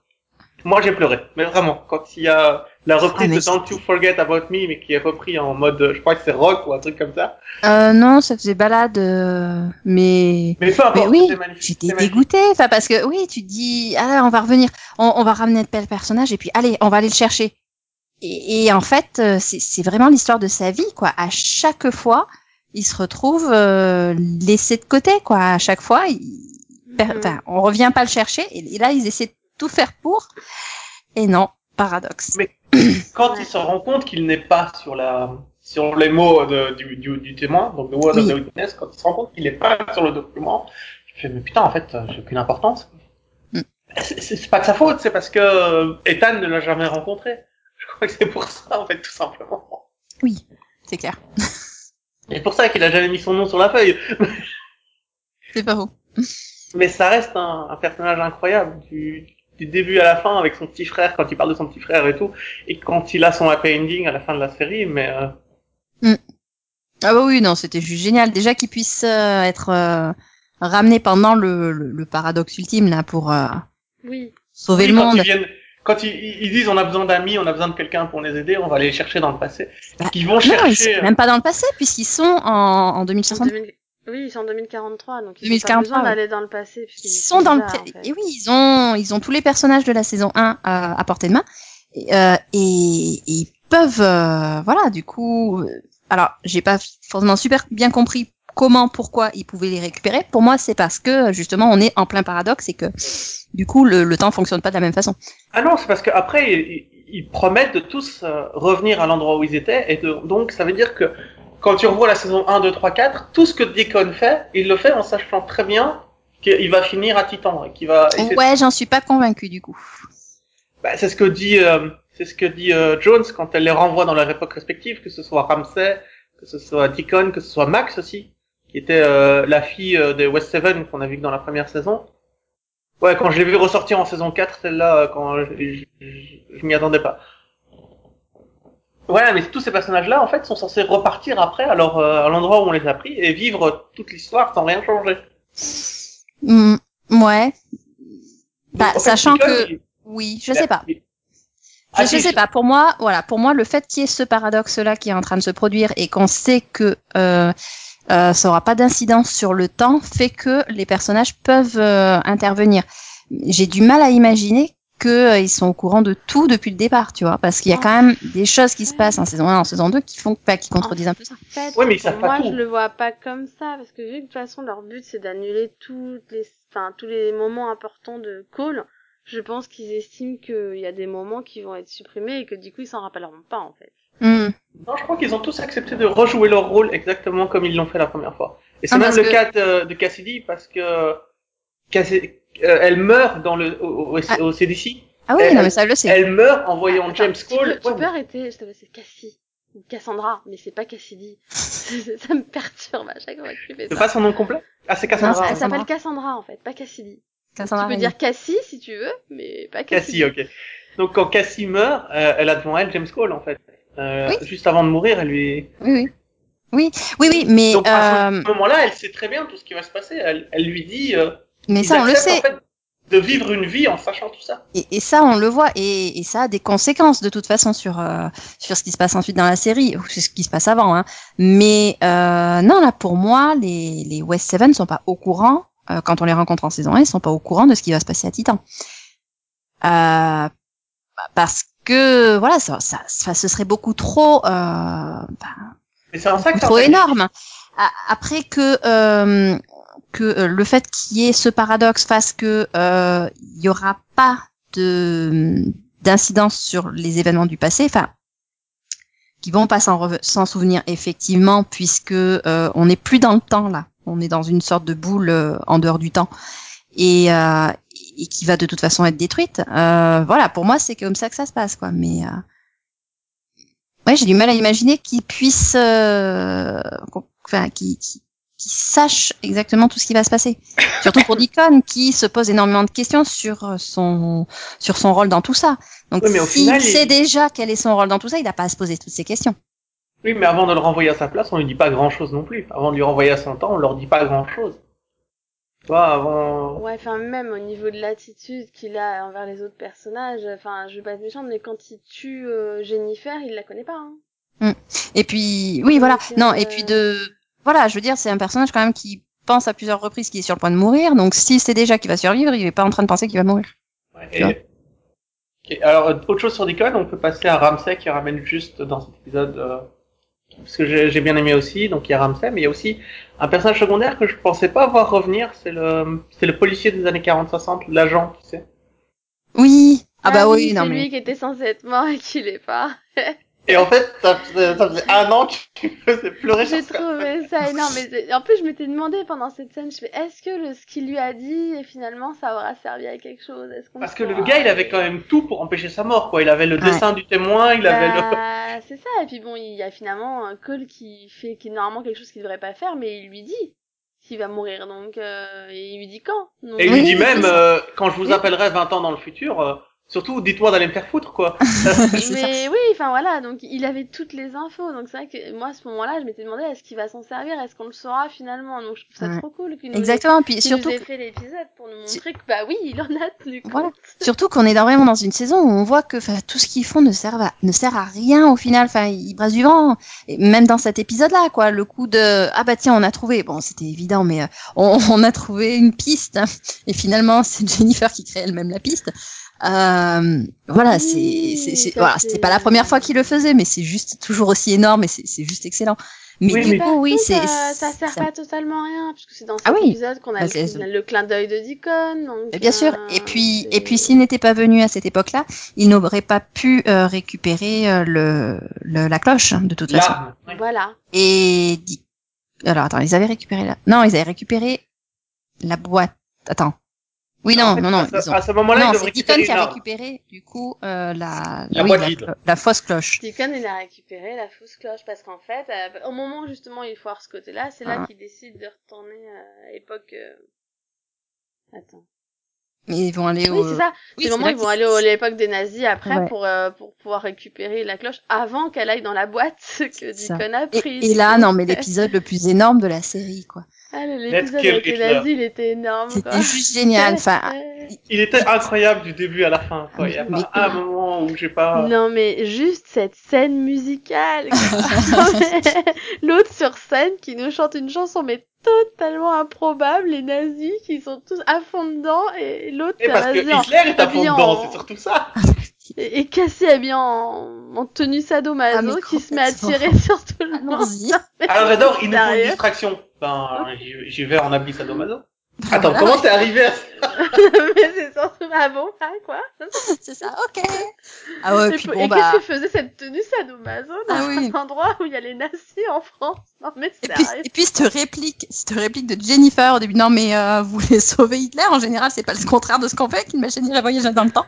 moi j'ai pleuré. Mais vraiment, quand il y a la reprise Ah, de Don't You Forget About Me, mais qui est repris en mode, je crois que c'est rock ou un truc comme ça. Euh, non, ça faisait balade, euh, mais Mais peu importe, Mais oui, j'étais dégoûtée. Enfin, parce que oui, tu te dis, ah, on va revenir, on, on va ramener tel personnage et puis allez, on va aller le chercher. Et, et en fait, euh, c'est vraiment l'histoire de sa vie, quoi. À chaque fois, il se retrouve euh, laissé de côté, quoi. À chaque fois, il, Mhm. enfin, on revient pas le chercher. Et, et là, ils essaient de tout faire pour. Et non, paradoxe. Mais- Quand il se rend compte qu'il n'est pas sur la, sur les mots de, du, du, du témoin, donc the word Oui. of the witness, quand il se rend compte qu'il n'est pas sur le document, je fais, mais putain, en fait, j'ai aucune importance. Mm. C'est- pas de sa faute, c'est parce que euh, Ethan ne l'a jamais rencontré. Je crois que c'est pour ça, en fait, tout simplement. Oui, c'est clair. Et c'est pour ça qu'il a jamais mis son nom sur la feuille. C'est pas faux. Mais ça reste un, un personnage incroyable du, du début à la fin avec son petit frère quand il parle de son petit frère et tout, et quand il a son happy ending à la fin de la série. Mais euh, Ah bah oui, non, c'était juste génial. Déjà qu'il puisse euh, être euh, ramené pendant le, le, le paradoxe ultime là pour euh, Oui. sauver oui, le quand monde. ils viennent, quand ils, ils disent on a besoin d'amis, on a besoin de quelqu'un pour les aider, on va aller les chercher dans le passé. Bah, Ils vont Non, ils chercher. sont même pas dans le passé puisqu'ils sont en, en En 2060. 2000 Oui, ils sont en 2043, donc ils 2043, ont pas besoin ouais. d'aller dans le passé. Ils sont sont dans le en fait. et oui, ils ont ils ont tous les personnages de la saison 1 à, à portée de main et, euh, et, et ils peuvent euh, voilà du coup euh, alors j'ai pas forcément super bien compris comment pourquoi ils pouvaient les récupérer pour moi c'est parce que justement on est en plein paradoxe et que du coup le, le temps fonctionne pas de la même façon Ah non, c'est parce qu'après ils, ils promettent de tous euh, revenir à l'endroit où ils étaient, et de- donc ça veut dire que quand tu revois la saison 1, 2, 3, 4, tout ce que Deacon fait, il le fait en sachant très bien qu'il va finir à Titan et qu'il va. et ouais j'en suis pas convaincue du coup Bah, c'est ce que dit, euh, c'est ce que dit euh, Jones quand elle les renvoie dans leur époque respective, que ce soit Ramsay, que ce soit Deacon, que ce soit Max aussi, qui était euh, la fille euh, de West Seven qu'on a vu dans la première saison. Ouais, quand je l'ai vu ressortir en saison 4, celle-là, euh, quand je, je, je- je m'y attendais pas. Voilà, mais tous ces personnages-là, en fait, sont censés repartir après à, leur, euh, à l'endroit où on les a pris et vivre toute l'histoire sans rien changer. Hmm, ouais Bah, Donc, en fait, sachant que- oui je sais pas Je, Ah, je sais pas. Pour moi, voilà, pour moi, le fait qu'il y ait ce paradoxe-là qui est en train de se produire et qu'on sait que euh, euh, ça aura pas d'incidence sur le temps, fait que les personnages peuvent euh, intervenir. J'ai du mal à imaginer qu'ils sont au courant de tout depuis le départ, tu vois, parce qu'il y a En quand même des choses qui se passent en saison 1, en saison 2 qui font, bah, qui contredisent un peu ça. En fait, Ouais, mais ils pour pas moi, tout. je le vois pas comme ça, parce que vu que de toute façon, leur but, c'est d'annuler toutes les, enfin, tous les moments importants de Call, je pense qu'ils estiment qu'il y a des moments qui vont être supprimés et que du coup, ils s'en rappelleront pas, en fait. Hmm. Non, je crois qu'ils ont tous accepté de rejouer leur rôle exactement comme ils l'ont fait la première fois. Et c'est Ah, même le que- cas de, de Cassidy parce que Cassi- euh, elle meurt dans le au, au- Ah. au CDC. Ah oui, Elle- non, mais ça, je le sais. Elle meurt en voyant Attends, James tu peux, Cole. tu Ouais, peux arrêter, je c'est Cassie. Ou Cassandra, mais c'est pas Cassidy. ça me perturbe à chaque fois que tu fais C'est ça. pas son nom complet? Ah, c'est Cassandra. Non, Elle c'est- s'appelle Cassandra en fait, pas Cassidy. Cassandra tu peux dire Cassie si tu veux, mais pas Cassidy. Cassie, ok. Donc quand Cassie meurt, euh, elle a devant elle James Cole en fait. Euh, Oui. Juste avant de mourir, elle lui. Oui, oui. Oui, oui, oui, mais, Donc à euh, ce moment-là, elle sait très bien tout ce qui va se passer. Elle, elle lui dit. Euh, mais ils ça, on le sait. En fait, de vivre une vie en sachant tout ça. Et, et ça, on le voit, et, et ça a des conséquences de toute façon sur euh, sur ce qui se passe ensuite dans la série, ou sur ce qui se passe avant. Hein. Mais euh, non, là, pour moi, les les West Seven sont pas au courant euh, quand on les rencontre en saison 1, ils sont pas au courant de ce qui va se passer à Titan. Euh, parce que voilà, ça, ça, ça- ce serait beaucoup trop, euh, ben, Mais c'est en ça que trop énorme. Après que euh, que euh, le fait qu'il y ait ce paradoxe fasse que euh, il y aura pas de d'incidence sur les événements du passé, enfin qui vont pas s'en souvenir effectivement puisque euh, on n'est plus dans le temps là, on est dans une sorte de boule en dehors du temps. Et qui va de toute façon être détruite. Voilà, pour moi c'est comme ça que ça se passe quoi, mais ouais j'ai du mal à imaginer qu'ils puissent enfin qui qui sache exactement tout ce qui va se passer. Surtout pour Deacon qui se pose énormément de questions sur euh, son sur son rôle dans tout ça. Donc Oui, mais au s'il final, sait il- déjà quel est son rôle dans tout ça, il n'a pas à se poser toutes ces questions. Oui, mais avant de le renvoyer à sa place, on lui dit pas grand chose non plus. Avant de lui renvoyer à son temps, on leur dit pas grand chose. Tu vois, avant. Ouais, enfin même au niveau de l'attitude qu'il a envers les autres personnages, enfin je vais pas être méchante, mais quand il tue euh, Jennifer, il la connaît pas. Hein. Et puis oui, voilà. Non, euh, et puis de voilà, je veux dire, c'est un personnage quand même qui pense à plusieurs reprises qu'il est sur le point de mourir. Donc s'il sait déjà qu'il va survivre, il est pas en train de penser qu'il va mourir. Ouais, et- Ok, Alors, euh, autre chose sur Deacon, on peut passer à Ramsay qui ramène juste dans cet épisode, euh, parce que j'ai bien aimé aussi, donc il y a Ramsay, mais il y a aussi un personnage secondaire que je pensais pas voir revenir, c'est le, c'est le policier des années 40-60, l'agent, tu sais. Oui. Ah, bah oui, c'est non lui mais qui était censé être mort et qui l'est pas. Et en fait, ça, faisait- ça faisait un an que tu me faisais pleurer J'ai trouvé ça énorme. Mais en plus, je m'étais demandé pendant cette scène, je fais, est-ce que le, ce qu'il lui a dit, et finalement, ça aura servi à quelque chose? Parce que le gars, il avait quand même tout pour empêcher sa mort, quoi. Il avait le Ouais. dessin du témoin, il avait le... Bah, c'est ça. Et puis bon, il y a finalement un Cole qui fait, qui est normalement quelque chose qu'il devrait pas faire, mais il lui dit s'il va mourir. Donc, euh, et il lui dit quand? Donc, Et il lui dit même, euh, quand je vous appellerai 20 ans dans le futur, euh, surtout dites-moi d'aller me faire foutre, quoi. Mais oui, enfin voilà, donc il avait toutes les infos. Donc c'est vrai que moi à ce moment-là, je m'étais demandé est-ce qu'il va s'en servir, est-ce qu'on le saura finalement. Donc je trouve ça Ouais. trop cool qu'il nous, ait, Exactement. Puis surtout nous ait fait l'épisode pour nous montrer que bah oui, il en a tenu compte. Voilà. Surtout qu'on est dans- vraiment dans une saison où on voit que tout ce qu'ils font ne sert à ne sert à rien au final. Enfin, ils brassent du vent. Et même dans cet épisode-là, quoi, le coup de ah bah tiens, on a trouvé. Bon, c'était évident, mais euh, on, on a trouvé une piste. hein. Et finalement, c'est Jennifer qui crée elle-même la piste. Euh, voilà, c'est Oui, c'est voilà, c'est- c'était pas la première fois qu'il le faisait, mais c'est juste toujours aussi énorme et c'est c'est juste excellent. Mais Oui, du mais- coup, oui, c'est ça, ça sert ça- pas totalement à rien, puisque c'est dans cet Ah oui. épisode qu'on a, Bah, le- clin d'œil de Deacon. Donc, Bien sûr. euh, Et puis, et puis, s'il n'était pas venu à cette époque-là, il n'aurait pas pu euh, récupérer euh, le, le- la cloche hein, de toute façon. Ouais. Voilà. Et alors attends, ils avaient récupéré la. Non, ils avaient récupéré la boîte. Attends. Oui, non, En fait, non, non. À ce, ils ont- à ce moment-là, Non, ils doivent c'est Deacon qui a récupéré du coup euh, la La oui, boîte la, vide. la fausse cloche. Deacon, il a récupéré la fausse cloche parce qu'en fait, euh, au moment où justement il foire ce côté-là, c'est là Ah. qu'il décide de retourner euh, à l'époque. euh, Attends. Mais ils vont aller Oui, au. c'est ça. Oui, c'est le moment où ils vont aller à l'époque des nazis après Ouais. pour euh, pour pouvoir récupérer la cloche avant qu'elle aille dans la boîte que. Deacon a Et, pris. et là, non, mais l'épisode le plus énorme de la série, quoi. Ah, l'épisode avec les nazis, il était énorme. C'était juste génial. Enfin, Il était incroyable du début à la fin. Quoi. Il y a Mais- pas un moment où j'ai pas... Non mais juste cette scène musicale. L'autre sur scène qui nous chante une chanson mais totalement improbable, les nazis qui sont tous à fond dedans et l'autre Et c'est parce que Hitler est à fond dedans, en- c'est surtout ça. et, et cassé habillé en, en tenue sadomaso Ah, qui se met à tirer sur tout le monde. Alors j'adore, il nous faut une distraction. Ben, j'y- j'y vais en habit sadomaso. Attends, Voilà. comment t'es arrivé à ça mais c'est surtout ah bon ah quoi C'est ça, ok. Ah ouais, et, puis bon, et bah. qu'est-ce que faisait cette tenue sadomaso dans Ah oui. un endroit où il y a les nazis en France? Non mais Et puis, et puis cette réplique, cette réplique de Jennifer au début, non mais euh, vous voulez sauver Hitler, en général c'est pas le contraire de ce qu'on fait avec une machine à voyager dans le temps.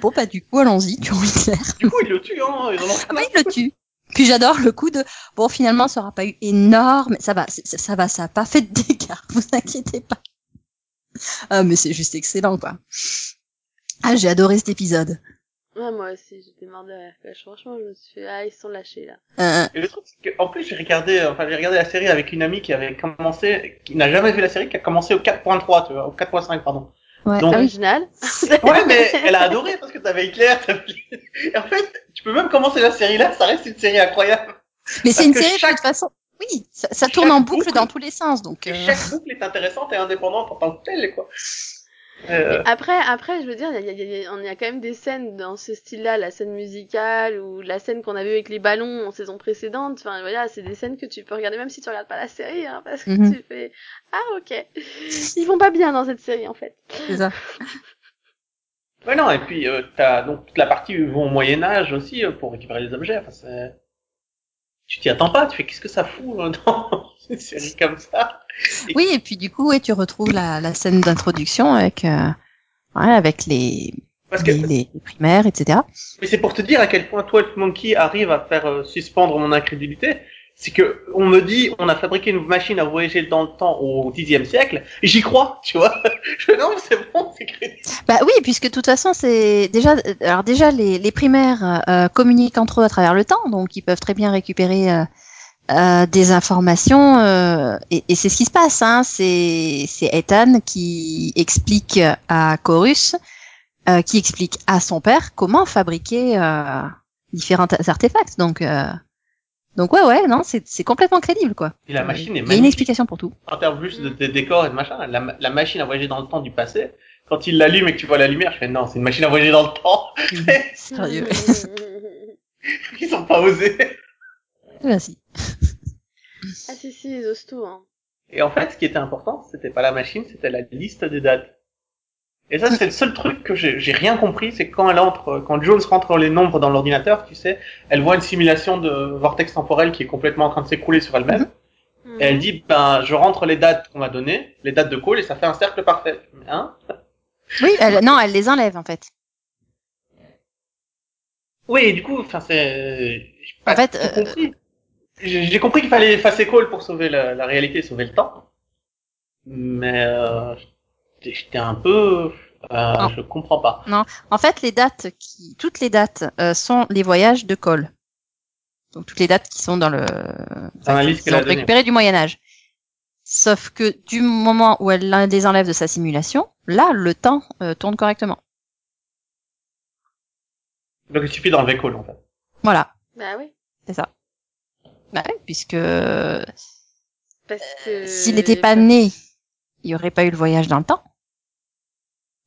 Bon bah du coup allons-y, tuons Hitler. Du coup, il le tue, hein. Ils en ont Ah bah il le tue. Puis j'adore le coup de, bon finalement ça aura pas eu énorme, ça va, ça va, ça a pas fait de dégâts, vous inquiétez pas. Ah mais c'est juste excellent quoi. Ah j'ai adoré cet épisode. Ouais, moi aussi j'étais mort de rire quoi. franchement je me suis fait ah ils sont lâchés là Euh, Et le truc, c'est qu'en plus, j'ai regardé, enfin, j'ai regardé la série avec une amie qui avait commencé, qui n'a jamais vu la série, qui a commencé au 4.3, tu vois, au 4.5, pardon. Ouais. Donc- Ah oui. original Ouais, mais elle a adoré parce que t'avais Hitler, t'avais... Et en fait, tu peux même commencer la série là, ça reste une série incroyable. Mais c'est une série de toute façon. Oui, ça, ça tourne en boucle boucle- dans tous les sens donc. Euh, chaque boucle est intéressante et indépendante en tant que telle, quoi. Euh, Après, après, je veux dire, il y a, il y a- on y a quand même des scènes dans ce style-là, la scène musicale ou la scène qu'on a vue avec les ballons en saison précédente. Enfin, voilà, c'est des scènes que tu peux regarder même si tu regardes pas la série, hein, parce que Mhm. tu fais ah ok, ils vont pas bien dans cette série en fait. c'est ça. Ouais, non, et puis, euh, t'as donc toute la partie où ils vont au Moyen-Âge aussi euh, pour récupérer les objets. Enfin, c'est... Tu t'y attends pas, tu fais qu'est-ce que ça fout dans une série comme ça Oui, et puis du coup, ouais, tu retrouves la, la scène d'introduction avec, euh, ouais, avec les, Parce que, les, primaires, etc. mais c'est pour te dire à quel point Twelve Monkey arrive à faire euh, suspendre mon incrédulité. C'est que on me dit, on a fabriqué une machine à voyager dans le temps au Xe siècle, et j'y crois, tu vois. Je non, mais c'est bon, c'est crédible. Bah oui, puisque de toute façon, c'est déjà, alors déjà les, les primaires euh, communiquent entre eux à travers le temps, donc ils peuvent très bien récupérer euh, des informations, euh, et, et c'est ce qui se passe. Hein, c'est c'est Ethan qui explique à Chorus, euh, qui explique à son père comment fabriquer euh, différents artefacts. Donc euh, donc ouais ouais non, c'est c'est complètement crédible quoi. Et la machine est Il y a une explication pour tout. en termes plus de, de décors et de machin, la, la machine à voyager dans le temps du passé, quand il l'allume et que tu vois la lumière, je fais non, c'est une machine à voyager dans le temps. Sérieux. Ils ont pas osé. Vas-y. Ah si si, ils osent tout. Hein. Et en fait, ce qui était important, c'était pas la machine, c'était la liste des dates. Et ça, c'est le seul truc que j'ai rien compris, c'est quand elle entre, quand Jones rentre les nombres dans l'ordinateur, tu sais, elle voit une simulation de vortex temporel qui est complètement en train de s'écrouler sur elle-même. Et elle dit, ben, je rentre les dates qu'on m'a données, les dates de call, et ça fait un cercle parfait. Hein? Oui, elle, non, elle les enlève en fait. Oui, et du coup, enfin, c'est, En fait, tout euh, compris. J'ai j'ai compris qu'il fallait effacer call pour sauver la, la réalité, sauver le temps. Mais, euh, j'étais- un peu, euh, Non. je comprends pas. En fait, les dates qui, toutes les dates euh, sont les voyages de Cole. Donc toutes les dates qui sont dans le, Dans la liste qui qu'elle a sont récupérées du Moyen Âge. Sauf que du moment où elle les enlève de sa simulation, là, le temps euh, tourne correctement. Donc il suffit d'enlever call, en fait. Voilà, Bah oui, c'est ça. Bah oui, puisque euh, parce que s'il n'était pas né, il n'y aurait pas eu le voyage dans le temps.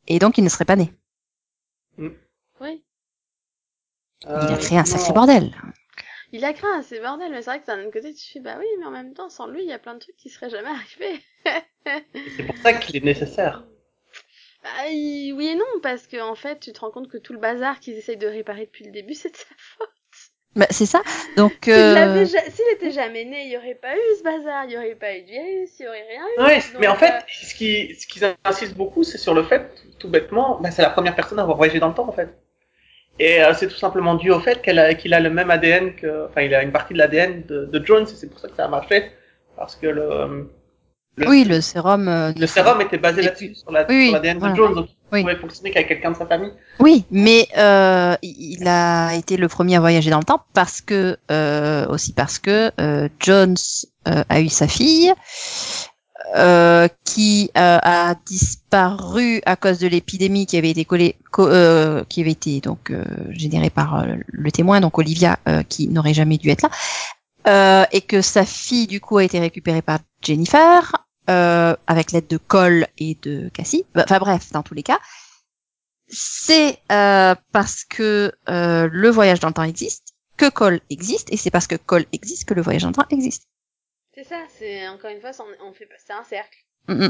Et donc, il ne serait pas né. Oui, il a Euh, créé un non. sacré bordel. il a créé un c'est bordel, mais c'est vrai que d'un autre côté tu fais bah oui, mais en même temps sans lui il y a plein de trucs qui seraient jamais arrivés. C'est pour ça qu'il est nécessaire. Bah, oui et non, parce que en fait, tu te rends compte que tout le bazar qu'ils essayent de réparer depuis le début, c'est de sa faute. Bah, c'est ça. Donc, S'il euh, ja- S'il était jamais né, il y aurait pas eu ce bazar, il y aurait pas eu de virus, il y aurait rien eu. Ouais, Donc, mais en fait, euh, ce qui, ce qu'ils insistent beaucoup, c'est sur le fait, tout bêtement, bah, c'est la première personne à avoir voyagé dans le temps, en fait. Et euh, c'est tout simplement dû au fait qu'elle a, qu'il a le même ADN que, enfin, il a une partie de l'ADN de, de Jones, et c'est pour ça que ça a marché, parce que le, le, oui, le sérum. euh, le sérum était basé là-dessus, sur la- Oui, oui, l'ADN voilà. de Jones, Oui. pouvait fonctionner qu'avec quelqu'un de sa famille. Oui, mais euh, il a été le premier à voyager dans le temps parce que euh, aussi parce que euh, Jones euh, a eu sa fille euh, qui euh, a disparu à cause de l'épidémie qui avait été collée, co- euh, qui avait été donc euh, générée par le témoin, donc Olivia, euh, qui n'aurait jamais dû être là, euh, et que sa fille du coup a été récupérée par Jennifer euh, avec l'aide de Cole et de Cassie. Enfin bref, dans tous les cas c'est euh, parce que euh, le voyage dans le temps existe que Cole existe, et c'est parce que Cole existe que le voyage dans le temps existe. C'est ça, c'est encore une fois, c'est- on fait, c'est un cercle. Mm.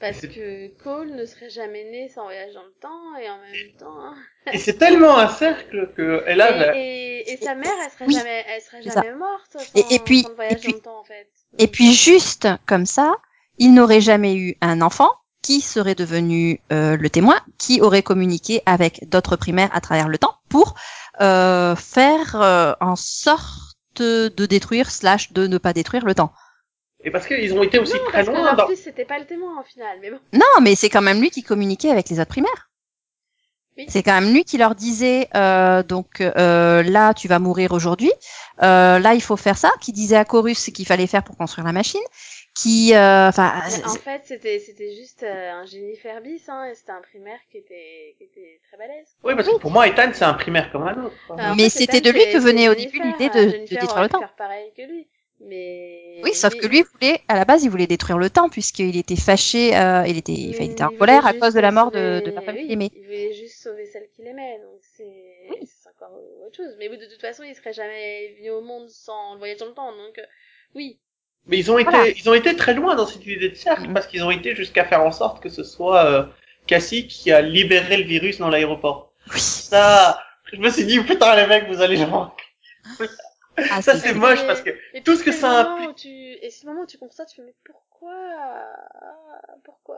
Parce que Cole ne serait jamais né sans voyage dans le temps, et en même temps... hein. Et c'est tellement un cercle que, bah, et, et, et sa mère, elle serait Oui, jamais, elle serait jamais morte sans, Et- et puis- sans le voyage et puis- dans le temps, en fait. Et puis juste comme ça, il n'aurait jamais eu un enfant qui serait devenu euh, le témoin, qui aurait communiqué avec d'autres primaires à travers le temps pour euh, faire euh, en sorte de détruire slash de ne pas détruire le temps. et parce qu'ils ont été aussi Non, très parce loin dans, c'était pas le témoin, au final, mais bon. Non, mais c'est quand même lui qui communiquait avec les autres primaires. Oui. C'est quand même lui qui leur disait euh, donc euh, là tu vas mourir aujourd'hui, euh, là il faut faire ça, qui disait à Chorus ce qu'il fallait faire pour construire la machine, qui euh, enfin en fait, c'était, c'était juste euh, un génie Ferbis, hein, et c'était un primaire qui était, qui était très balèze. oui, parce que pour moi, Ethan, c'est un primaire comme un autre. en Mais fait, c'était de lui que venait au début l'idée de- euh, de Jennifer détruire le temps. faire pareil que lui. Mais... Oui, sauf mais- que lui voulait, à la base, il voulait détruire le temps puisqu'il était fâché, euh, il était, mais enfin, il était en colère à cause de la mort de, sauver- de la femme oui, qu'il aimait. Il voulait juste sauver celle qu'il aimait, donc c'est c'est encore autre chose. Mais oui, de toute façon, il serait jamais venu au monde sans le voyage dans le temps, donc euh, oui. Mais ils ont été, Voilà. ils ont été très loin dans cette idée de cercle parce qu'ils ont été jusqu'à faire en sorte que ce soit euh, Cassie qui a libéré le virus dans l'aéroport. Oui. Ça, je me suis dit putain les mecs, vous allez le voir. Ah, Ça c'est- moche parce que Et Tout ce que c'est ça le moment où tu... Et c'est le moment où tu comprends ça, tu fais mais pourquoi? Pourquoi?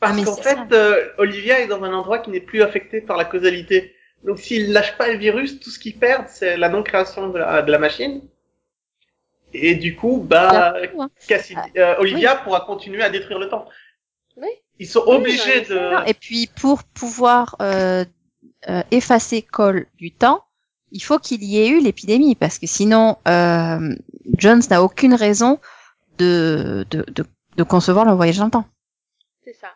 Parce Ah, qu'en fait euh, Olivia est dans un endroit qui n'est plus affecté par la causalité. Donc s'il lâche pas le virus, tout ce qu'ils perdent c'est la non création de la, de la machine. Et du coup, bah, hein. Cassie, euh, Olivia pourra continuer à détruire le temps. Oui. Ils sont Oui, obligés de. Et puis pour pouvoir euh, euh, effacer Cole du temps, il faut qu'il y ait eu l'épidémie parce que sinon euh, Jones n'a aucune raison de, de, de, de concevoir le voyage dans le temps. C'est ça.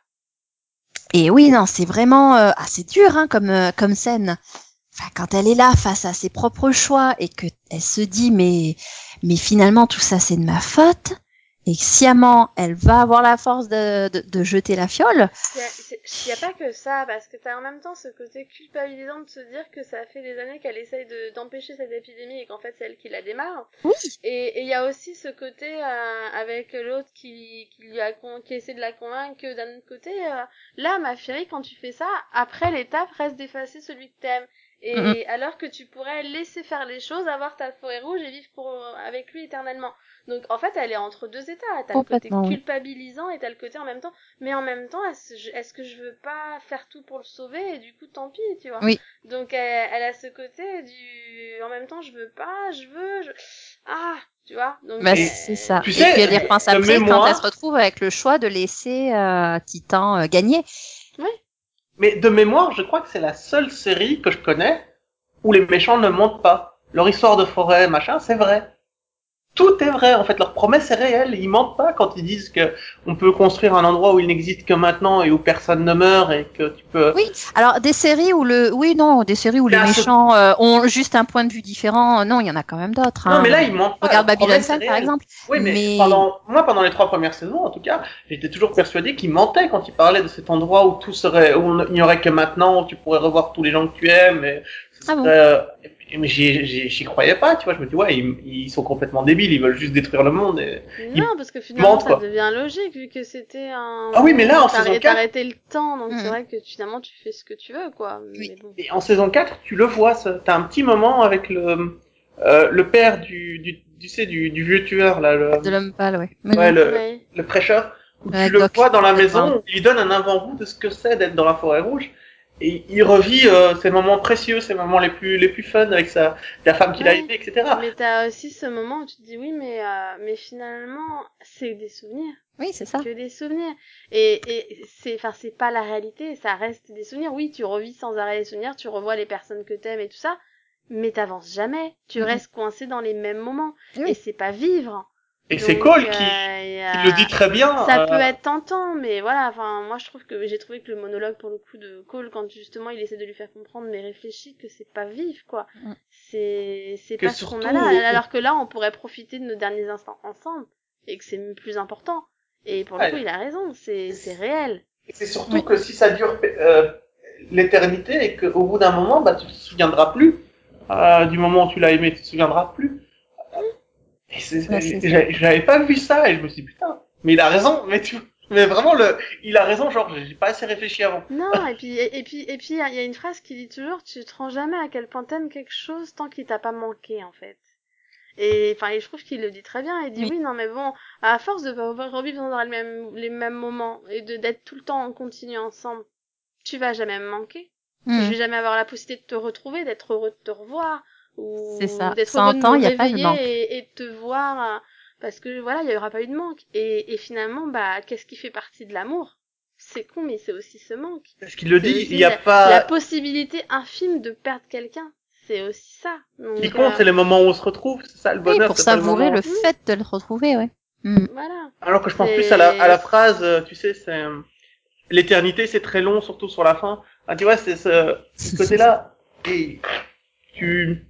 Et oui, non, c'est vraiment euh, assez dur hein, comme euh, comme scène. Enfin, quand elle est là face à ses propres choix et que elle se dit mais mais finalement tout ça c'est de ma faute et sciemment elle va avoir la force de, de, de jeter la fiole. Il n'y a pas que ça, parce que t'as en même temps ce côté culpabilisant de se dire que ça fait des années qu'elle essaye de- d'empêcher cette épidémie et qu'en fait c'est elle qui la démarre. Oui. Et il y a aussi ce côté euh, avec l'autre qui, qui lui a con- qui essaie de la convaincre que d'un autre côté, euh, là ma chérie, quand tu fais ça, après l'étape reste d'effacer celui que t'aimes. Et alors que tu pourrais laisser faire les choses, avoir ta forêt rouge et vivre pour, avec lui éternellement. Donc en fait elle est entre deux états. T'as le côté oui. culpabilisant et t'as le côté en même temps mais en même temps, est-ce que je veux pas faire tout pour le sauver? Et du coup, tant pis, tu vois. Oui. Donc elle, elle a ce côté du, en même temps, je veux pas, je veux, je... ah, tu vois. Donc Bah, euh, c'est ça. Tu et sais, puis elle y repense après quand elle se retrouve avec le choix de laisser euh, Titan euh, gagner. Mais de mémoire, je crois que c'est la seule série que je connais où les méchants ne mentent pas. Leur histoire de forêt, machin, c'est vrai. Tout est vrai, en fait, leur promesse est réelle. Ils mentent pas quand ils disent que on peut construire un endroit où il n'existe que maintenant et où personne ne meurt et que tu peux. Oui. Alors des séries où le, oui non, des séries où les Là, méchants euh, ont juste un point de vue différent. Non, il y en a quand même d'autres. Non, hein. mais là, ils mentent pas. Regarde Babylon promesse 5 est par exemple. Oui, mais, Mais- pendant, moi, pendant les trois premières saisons, en tout cas, j'étais toujours persuadé qu'ils mentaient quand ils parlaient de cet endroit où tout serait, où il n'y aurait que maintenant, où tu pourrais revoir tous les gens que tu aimes, et Ah bon euh, mais j'y, j'y, j'y croyais pas, tu vois, je me dis, ouais, ils, ils sont complètement débiles, ils veulent juste détruire le monde, et... non, parce que finalement, mentent, ça quoi. devient logique vu que c'était un. Ah oui, mais là, en saison arrêté- quatre- t'as arrêté le temps, donc Mhm. c'est vrai que finalement, tu fais ce que tu veux, quoi. Oui. Mais bon. et en saison 4, tu le vois, ça, t'as un petit moment avec le, euh, le père du, du, tu sais, du, du vieux tueur, là, le, De l'homme pâle, ouais. ouais, le, Ouais. le prêcheur, où Ouais, tu le Doc. vois dans la maison, il lui donne un avant-goût de ce que c'est d'être dans la forêt rouge, et il revit euh, ces moments précieux, ces moments les plus les plus fun avec sa la femme qu'il a aimée, etc. Mais t'as aussi ce moment où tu te dis oui, mais euh, mais finalement, c'est des souvenirs. Oui, c'est ça. que des souvenirs. Et, et c'est, enfin, c'est pas la réalité, ça reste des souvenirs. Oui, tu revis sans arrêt les souvenirs, tu revois les personnes que t'aimes et tout ça, mais t'avances jamais. Tu Mhm. restes coincé dans les mêmes moments. Oui. Et c'est pas vivre. Et c'est Cole euh, qui, a- qui le dit très bien. Ça euh, peut être tentant, mais voilà, enfin, moi je trouve que j'ai trouvé que le monologue pour le coup de Cole, quand justement il essaie de lui faire comprendre, mais réfléchis que c'est pas vivre, quoi. Mm. C'est, c'est pas ce qu'on a là. Alors que là, on pourrait profiter de nos derniers instants ensemble. Et que c'est plus important. Et pour le Ouais. coup, il a raison, c'est, c'est réel. Et c'est surtout Oui. que si ça dure euh, l'éternité et qu'au bout d'un moment, bah, tu te souviendras plus euh, du moment où tu l'as aimé, tu te souviendras plus. Et c'est- Ouais, c'est ça. j'a- j'avais pas vu ça et je me suis dit putain, mais il a raison, mais tu Mais vraiment, le, il a raison, genre, j'ai pas assez réfléchi avant. Non, et puis, et, puis, et puis, il y a une phrase qui dit toujours, tu te rends jamais à quel point t'aimes quelque chose tant qu'il t'a pas manqué, en fait. Et, enfin, je trouve qu'il le dit très bien. Il dit, oui, non, mais bon, à force de revivre dans les mêmes, les mêmes moments et de, d'être tout le temps en continu ensemble, tu vas jamais me manquer. Hmm. Je vais jamais avoir la possibilité de te retrouver, d'être heureux de te revoir, ou C'est ça. d'être heureux de me il y a pas de réveiller manque. et, et de te voir, euh, parce que voilà, il y aura pas eu de manque. Et, et finalement, bah, qu'est-ce qui fait partie de l'amour? C'est con, mais c'est aussi ce manque. Parce qu'il le dit, il y a la, pas. la possibilité infime de perdre quelqu'un. C'est aussi ça. Donc, Ce qui compte, euh, c'est les moments où on se retrouve, c'est ça le Oui, bonheur. pour pas le savourer moment- le fait de le retrouver, ouais. Hmm. voilà. Alors que je pense plus à la, à la phrase, euh, tu sais, c'est l'éternité, c'est très long, surtout sur la fin. Ah, tu vois, c'est ce, ce côté-là. Et tu,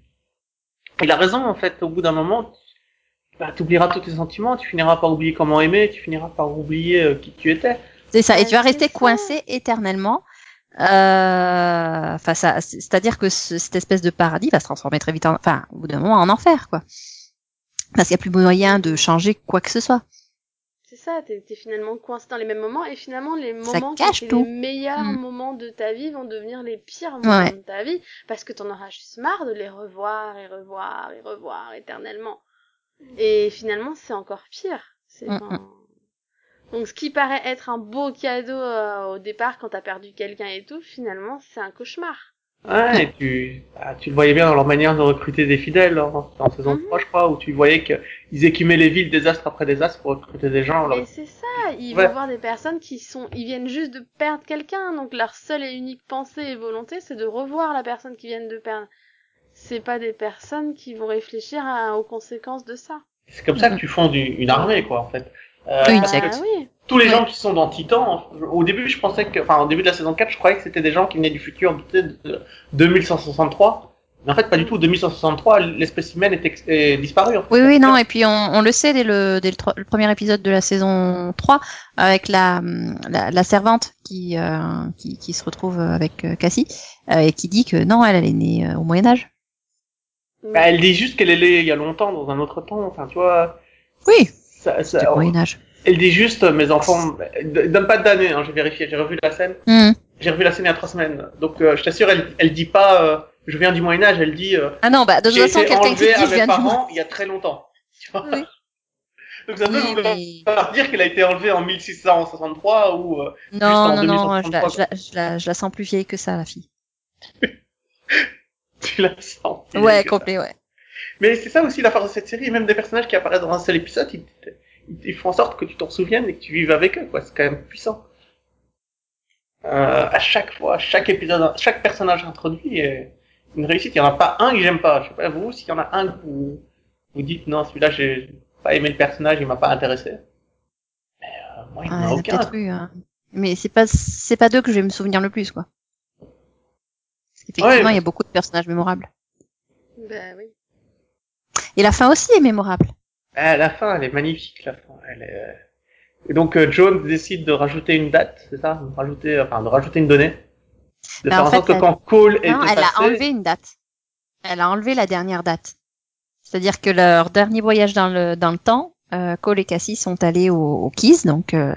il a raison en fait. Au bout d'un moment, bah, tu oublieras tous tes sentiments, tu finiras par oublier comment aimer, tu finiras par oublier euh, qui tu étais. C'est ça. Et tu vas c'est rester ça. coincé éternellement. Euh, face à, c'est-à-dire que ce- cette espèce de paradis va se transformer très vite en, enfin, au bout d'un moment, en enfer, quoi. Parce qu'il n'y a plus moyen de changer quoi que ce soit. C'est ça, t'es es finalement coincé dans les mêmes moments et finalement les moments qui cache tout. les meilleurs Mm. moments de ta vie vont devenir les pires moments Ouais. de ta vie parce que t'en auras juste marre de les revoir et revoir et revoir éternellement. Et finalement c'est encore pire. C'est Mm, enfin- Donc ce qui paraît être un beau cadeau euh, au départ quand t'as perdu quelqu'un et tout, finalement c'est un cauchemar. Ouais, et tu, ah, tu le voyais bien dans leur manière de recruter des fidèles, hein, en saison Mhm. 3, je crois, où tu voyais qu'ils écumaient les villes désastre après désastre pour recruter des gens. alors- Mais c'est ça, ils Ouais. vont voir des personnes qui sont, ils viennent juste de perdre quelqu'un, donc leur seule et unique pensée et volonté, c'est de revoir la personne qu'ils viennent de perdre. C'est pas des personnes qui vont réfléchir à- aux conséquences de ça. C'est comme ça que tu fondes une, une armée, quoi, en fait. Euh, Oui, une parce que secte. Ah oui. tous les Ouais. gens qui sont dans Titan, au début, je pensais que, enfin, au début de la saison 4, je croyais que c'était des gens qui venaient du futur tu sais, de 2163. Mais en fait, pas du tout. 2163, l'espèce humaine est, ex- est disparue. En fait. Oui, oui, non, et puis on, on le sait dès, le, dès le, tro- le premier épisode de la saison 3, avec la, la, la servante qui, euh, qui, qui se retrouve avec euh, Cassie, euh, et qui dit que non, elle, elle est née euh, au Moyen-Âge. Bah, elle dit juste qu'elle est née il y a longtemps, dans un autre temps. Enfin, tu vois, Oui, ça, ça- du Moyen-Âge. elle dit juste, euh, mes enfants, donne pas de d'année, hein, j'ai vérifié, j'ai revu la scène. Hmm. J'ai revu la scène il y a trois semaines. Donc, euh, je t'assure, elle, elle dit pas, euh, je viens du Moyen-Âge, elle dit, euh, Ah non, bah, de toute façon, quelqu'un qui enlevé dit à je viens du parents il y a très longtemps. Tu vois Oui. Donc, ça peut Oui, mais- dire qu'elle a été enlevée en 1663 ou, euh, Non, en non, non, je la, 2133, je, la, je, la, je la sens plus vieille que ça, la fille. tu la sens. Ouais, que ça. complet, ouais. Mais c'est ça aussi la force de cette série, même des personnages qui apparaissent dans un seul épisode, ils- ils font en sorte que tu t'en souviennes et que tu vives avec eux, quoi. C'est quand même puissant. Euh, à chaque fois, chaque épisode, chaque personnage introduit est une réussite. Il y en a pas un que j'aime pas. Je sais pas vous, s'il y en a un que vous, vous dites non, celui-là j'ai pas aimé le personnage, il m'a pas intéressé. Mais euh, moi, il n'y en Ah, en a aucun. eu, hein. Mais c'est pas, c'est pas d'eux que je vais me souvenir le plus, quoi. Ouais. il y a beaucoup de personnages mémorables. Bah oui. Et la fin aussi est mémorable. Ah, la fin, elle est magnifique, la fin. Elle est... euh, Et donc, euh, Jones décide de rajouter une date, c'est ça? De rajouter, enfin, de rajouter une donnée? De Ben, faire en sorte que quand Cole est Non, elle a enlevé une date. Elle a enlevé la dernière date. C'est-à-dire que leur dernier voyage dans le, dans le temps, euh, Cole et Cassie sont allés au, au Keys, donc, euh,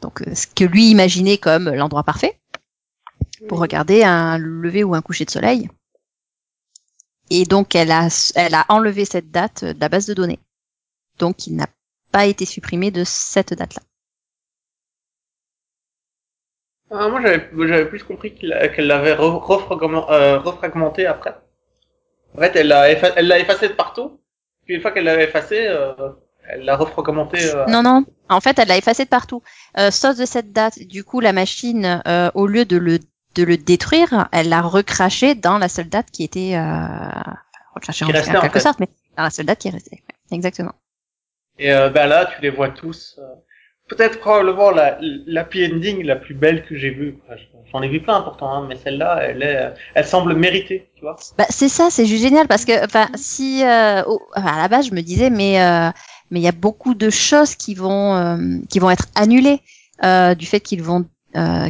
donc euh, ce que lui imaginait comme l'endroit parfait pour regarder un lever ou un coucher de soleil. Et donc elle a, elle a enlevé cette date de la base de données. Donc il n'a pas été supprimé de cette date-là. Ah, moi, j'avais, plus compris qu'elle l'avait euh, refragmenté après. En fait, elle l'a, effa- effacé de partout. Puis une fois qu'elle l'avait effacé, euh, elle l'a refragmenté. Euh, Non, non. En fait, elle l'a effacé de partout. Sauf de cette date, du coup, la machine, au lieu de le, de le détruire, elle l'a recraché dans la seule date qui était... Euh... recraché Qui en, restait, en en quelque fait. sorte, mais dans la seule date qui est restée. Ouais, Exactement. Et euh, ben là, tu les vois tous. euh, peut-être probablement la, la ending la plus belle que j'ai vue. J'en ai vu plein pourtant, hein, mais celle-là, elle est, euh, elle semble méritée, tu vois. Bah, c'est ça, c'est juste génial parce que, enfin, si euh, enfin, à la base, je me disais, mais euh, mais il y a beaucoup de choses qui vont qui vont être annulées du fait qu'ils vont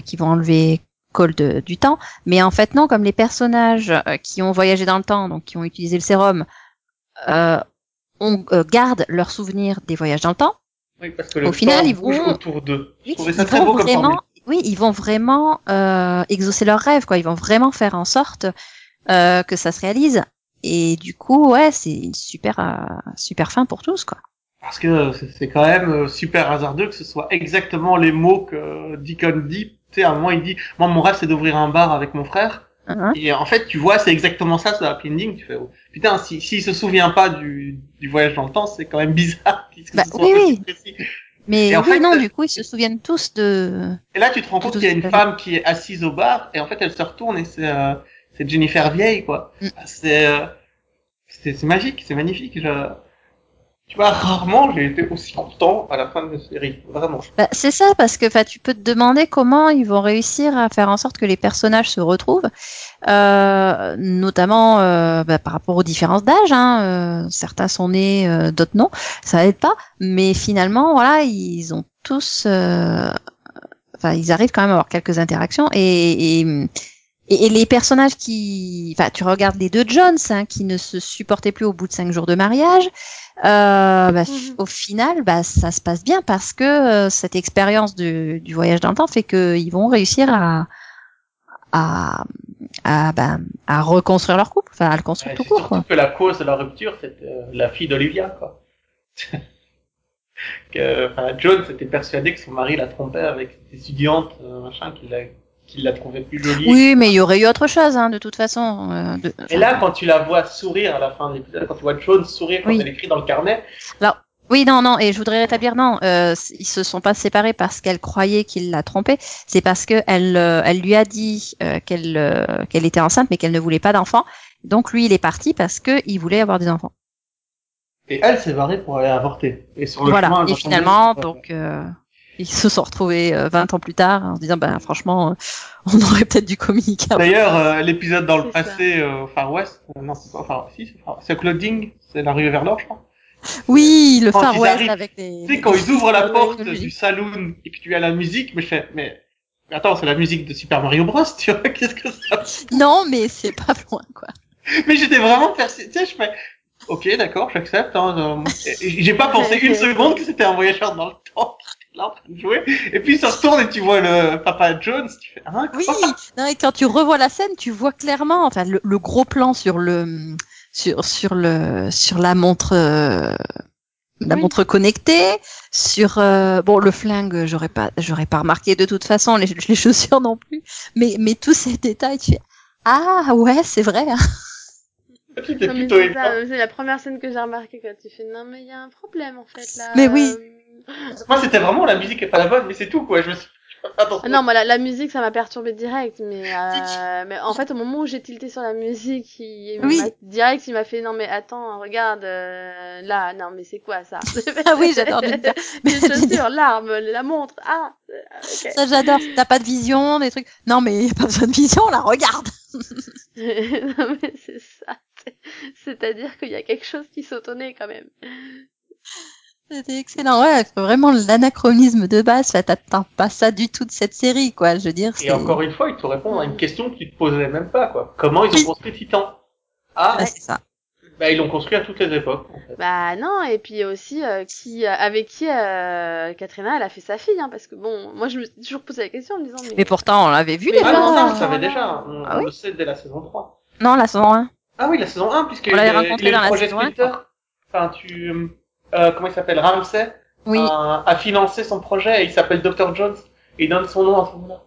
qu'ils vont enlever Cole de- du temps. Mais en fait, non, comme les personnages euh, qui ont voyagé dans le temps, donc qui ont utilisé le sérum, euh, on euh, garde leurs souvenirs des voyages dans le temps. Oui, parce que le Au final, ils vont- autour d'eux. Oui, ça ils très vont beau vraiment, formule. oui, ils vont vraiment euh, exaucer leurs rêves, quoi. Ils vont vraiment faire en sorte euh, que ça se réalise. Et du coup, ouais, c'est une super, euh, super fin pour tous, quoi. Parce que c'est- c'est quand même euh, super hasardeux que ce soit exactement les mots que Deacon dit. Tu sais, à un moment, il dit, moi, mon rêve, c'est d'ouvrir un bar avec mon frère. Hein Et en fait, tu vois, c'est exactement ça, ce happy ending. Tu fais, oh, putain, si, s'il se souvient pas du, du voyage dans le temps, c'est quand même bizarre Bah, oui, oui. précis. Mais en oui, fait, non, euh, du coup, ils se souviennent tous de. Et là, tu te rends compte qu'il y a une femme qui est assise au bar, et en fait, elle se retourne et c'est, euh, c'est Jennifer Vieille, quoi. Mm. C'est, euh, c'est, c'est magique, c'est magnifique. Je... Tu vois, rarement j'ai été aussi content à la fin de la série, vraiment. Bah, c'est ça, parce que tu peux te demander comment ils vont réussir à faire en sorte que les personnages se retrouvent, euh, notamment euh, bah, par rapport aux différences d'âge. Hein, euh, certains sont nés, euh, d'autres non, ça aide pas. Mais finalement, voilà, ils ont tous, euh, enfin, ils arrivent quand même à avoir quelques interactions et et, et les personnages qui, enfin, tu regardes les deux Jones, hein, qui ne se supportaient plus au bout de cinq jours de mariage. Euh, bah, Mhm. Au final, bah, ça se passe bien parce que euh, cette expérience du, du voyage dans le temps fait qu'ils vont réussir à à à, bah, à reconstruire leur couple, enfin à le construire Ouais, tout c'est court. surtout Quoi. que la cause de la rupture, c'était euh, la fille d'Olivia, quoi. que, enfin, John s'était persuadé que son mari la trompait avec cette étudiante, euh, machin, qu'il la, qu'il la trouvait plus jolie. Oui, mais il y aurait eu autre chose, hein, de toute façon. euh, de- Et là, quand tu la vois sourire à la fin de l'épisode, quand tu vois John sourire quand Oui. elle écrit dans le carnet, Oui, non, non, et je voudrais rétablir, non, euh, ils se sont pas séparés parce qu'elle croyait qu'il l'a trompée, c'est parce que elle, euh, elle lui a dit euh, qu'elle qu'elle était enceinte, mais qu'elle ne voulait pas d'enfants. Donc lui, il est parti parce que il voulait avoir des enfants. et elle s'est barrée pour aller avorter. Et sur le voilà. chemin, Et finalement, donc euh, ils se sont retrouvés euh, 20 ans plus tard en se disant, ben franchement, euh, on aurait peut-être dû communiquer. D'ailleurs, euh, l'épisode dans le passé, euh, Far West, euh, non, c'est pas Far si, c'est Clouding, c'est l'arrivée vers l'or, je crois. Oui, le Quand Far West arrivent, avec les. Tu sais, quand ils ouvrent la porte du saloon, et puis tu as la musique, mais je fais, mais, attends, c'est la musique de Super Mario Bros, tu vois, qu'est-ce que ça Non, mais c'est pas loin, quoi. Mais j'étais vraiment perçu, tu sais, je fais, ok, d'accord, j'accepte, hein, j'ai pas pensé une seconde que c'était un voyageur dans le temps qui était là en train de jouer, et puis il se retourne et tu vois le Papa Jones, tu fais, hein, Oui, non, et quand tu revois la scène, tu vois clairement, enfin, le, le gros plan sur le, sur, sur le, sur la montre, euh, la Oui. montre connectée, sur, euh, bon, le flingue, j'aurais pas, j'aurais pas remarqué de toute façon, les, les chaussures non plus, mais, mais tous ces détails, tu fais, ah, ouais, c'est vrai, hein. C'était Non, mais plutôt c'est la première scène que j'ai remarqué quand tu fais non mais il y a un problème en fait là. Mais oui. Euh, Moi, c'était vraiment la musique est pas la bonne, mais c'est tout, quoi, je me suis Attends, Ah non, moi la, la musique ça m'a perturbé direct, mais euh, mais en fait au moment où j'ai tilté sur la musique, il, Oui. m'a- direct il m'a fait non mais attends regarde euh, là non mais c'est quoi ça? Ah oui, j'adore Ninja. Les chaussures, l'arme, la montre, ah euh. Ça, j'adore. T'as pas de vision, des trucs. Non, mais y a pas besoin de vision, là, regarde. non mais c'est ça. C'est- C'est-à-dire qu'il y a quelque chose qui sautonnait quand même. C'était excellent. Ouais, vraiment l'anachronisme de base. Enfin, t'attends pas ça du tout de cette série, quoi. Je veux dire, Et encore une fois, il te répond à une question que tu te posais même pas, quoi. Comment ils ont Oui. construit Titan Ah, Ouais, c'est ça. bah, ils l'ont construit à toutes les époques, en fait. Bah non, et puis aussi euh, qui euh, avec qui euh, Katrina elle a fait sa fille, hein, parce que bon, moi je me suis toujours posé la question en me disant mais, Mais pourtant, on l'avait vu Mais déjà. Ah non, ça, on le savait déjà. On, Ah on oui le sait dès la saison 3. Non, la saison 1. Ah oui, la saison 1, puisque On l'avait rencontré dans la saison. Enfin, tu... Euh, comment il s'appelle Ramsey Oui, a, a financé son projet et il s'appelle Dr. Jones. Et il donne son nom à ce moment-là.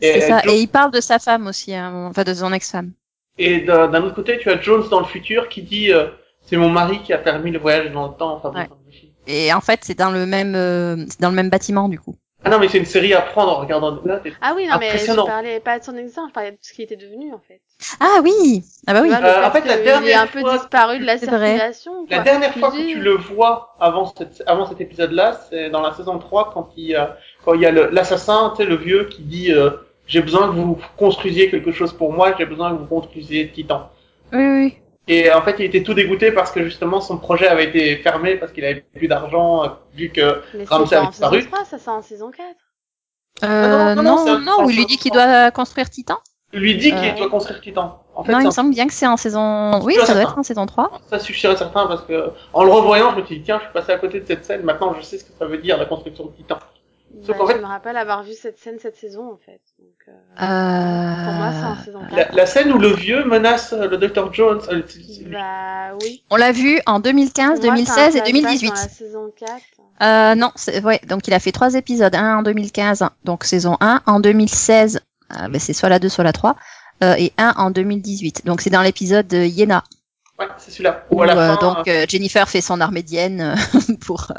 Et, c'est ça. Jo- Et il parle de sa femme aussi, moment. enfin de son ex-femme. et d'un autre côté, tu as Jones dans le futur qui dit euh, c'est mon mari qui a permis le voyage dans le temps. Enfin, Ouais. Et en fait, c'est dans le même, euh, c'est dans le même bâtiment, du coup. Ah non, mais c'est une série à prendre en regardant. Là, t'es- ah oui non mais je parlais pas de son exemple, je parlais de ce qui était devenu en fait. Ah oui. Ah bah oui. Vois, Euh, en fait, la qu'il est dernière un peu fois disparu de la circulation. La dernière fois me que tu le vois avant, cette, avant cet épisode-là, c'est dans la saison 3 quand il, euh, quand il y a le- l'assassin, tu sais, le vieux qui dit euh, j'ai besoin que vous construisiez quelque chose pour moi, j'ai besoin que vous construisiez Titan. Oui, oui. Et en fait, il était tout dégoûté parce que justement son projet avait été fermé parce qu'il avait plus d'argent vu que Mais Ramsey c'est pas a en saison disparu. 3, ça c'est en saison 4. Euh, non, non, non, non, non, où il lui dit qu'il doit construire Titan. il lui dit qu'il Euh. doit construire Titan. En fait, non, il me semble bien que c'est en saison. Oui, ça doit certain. être en saison 3. Ça, et certain parce que en le revoyant, je me suis dit tiens, je suis passé à côté de cette scène. Maintenant, je sais ce que ça veut dire la construction de Titan. Bah, fait- Je me rappelle avoir vu cette scène cette saison en fait. Donc, euh, Euh... Pour moi, c'est en saison 4. La, la scène où le vieux menace euh, le Dr Jones. euh, Bah oui. On l'a vu en 2015, Pour moi, 2016 c'est un et flashback 2018. Dans la saison 4. Euh, non, c'est ouais. Donc il a fait trois épisodes, un en 2015, donc saison 1, en 2016, euh, ben, c'est soit la 2 soit la 3, euh, et un en 2018. Donc c'est dans l'épisode de Yéna Ouais, c'est celui-là. Où où à la euh, fin, donc euh, Jennifer fait son armédienne euh, pour.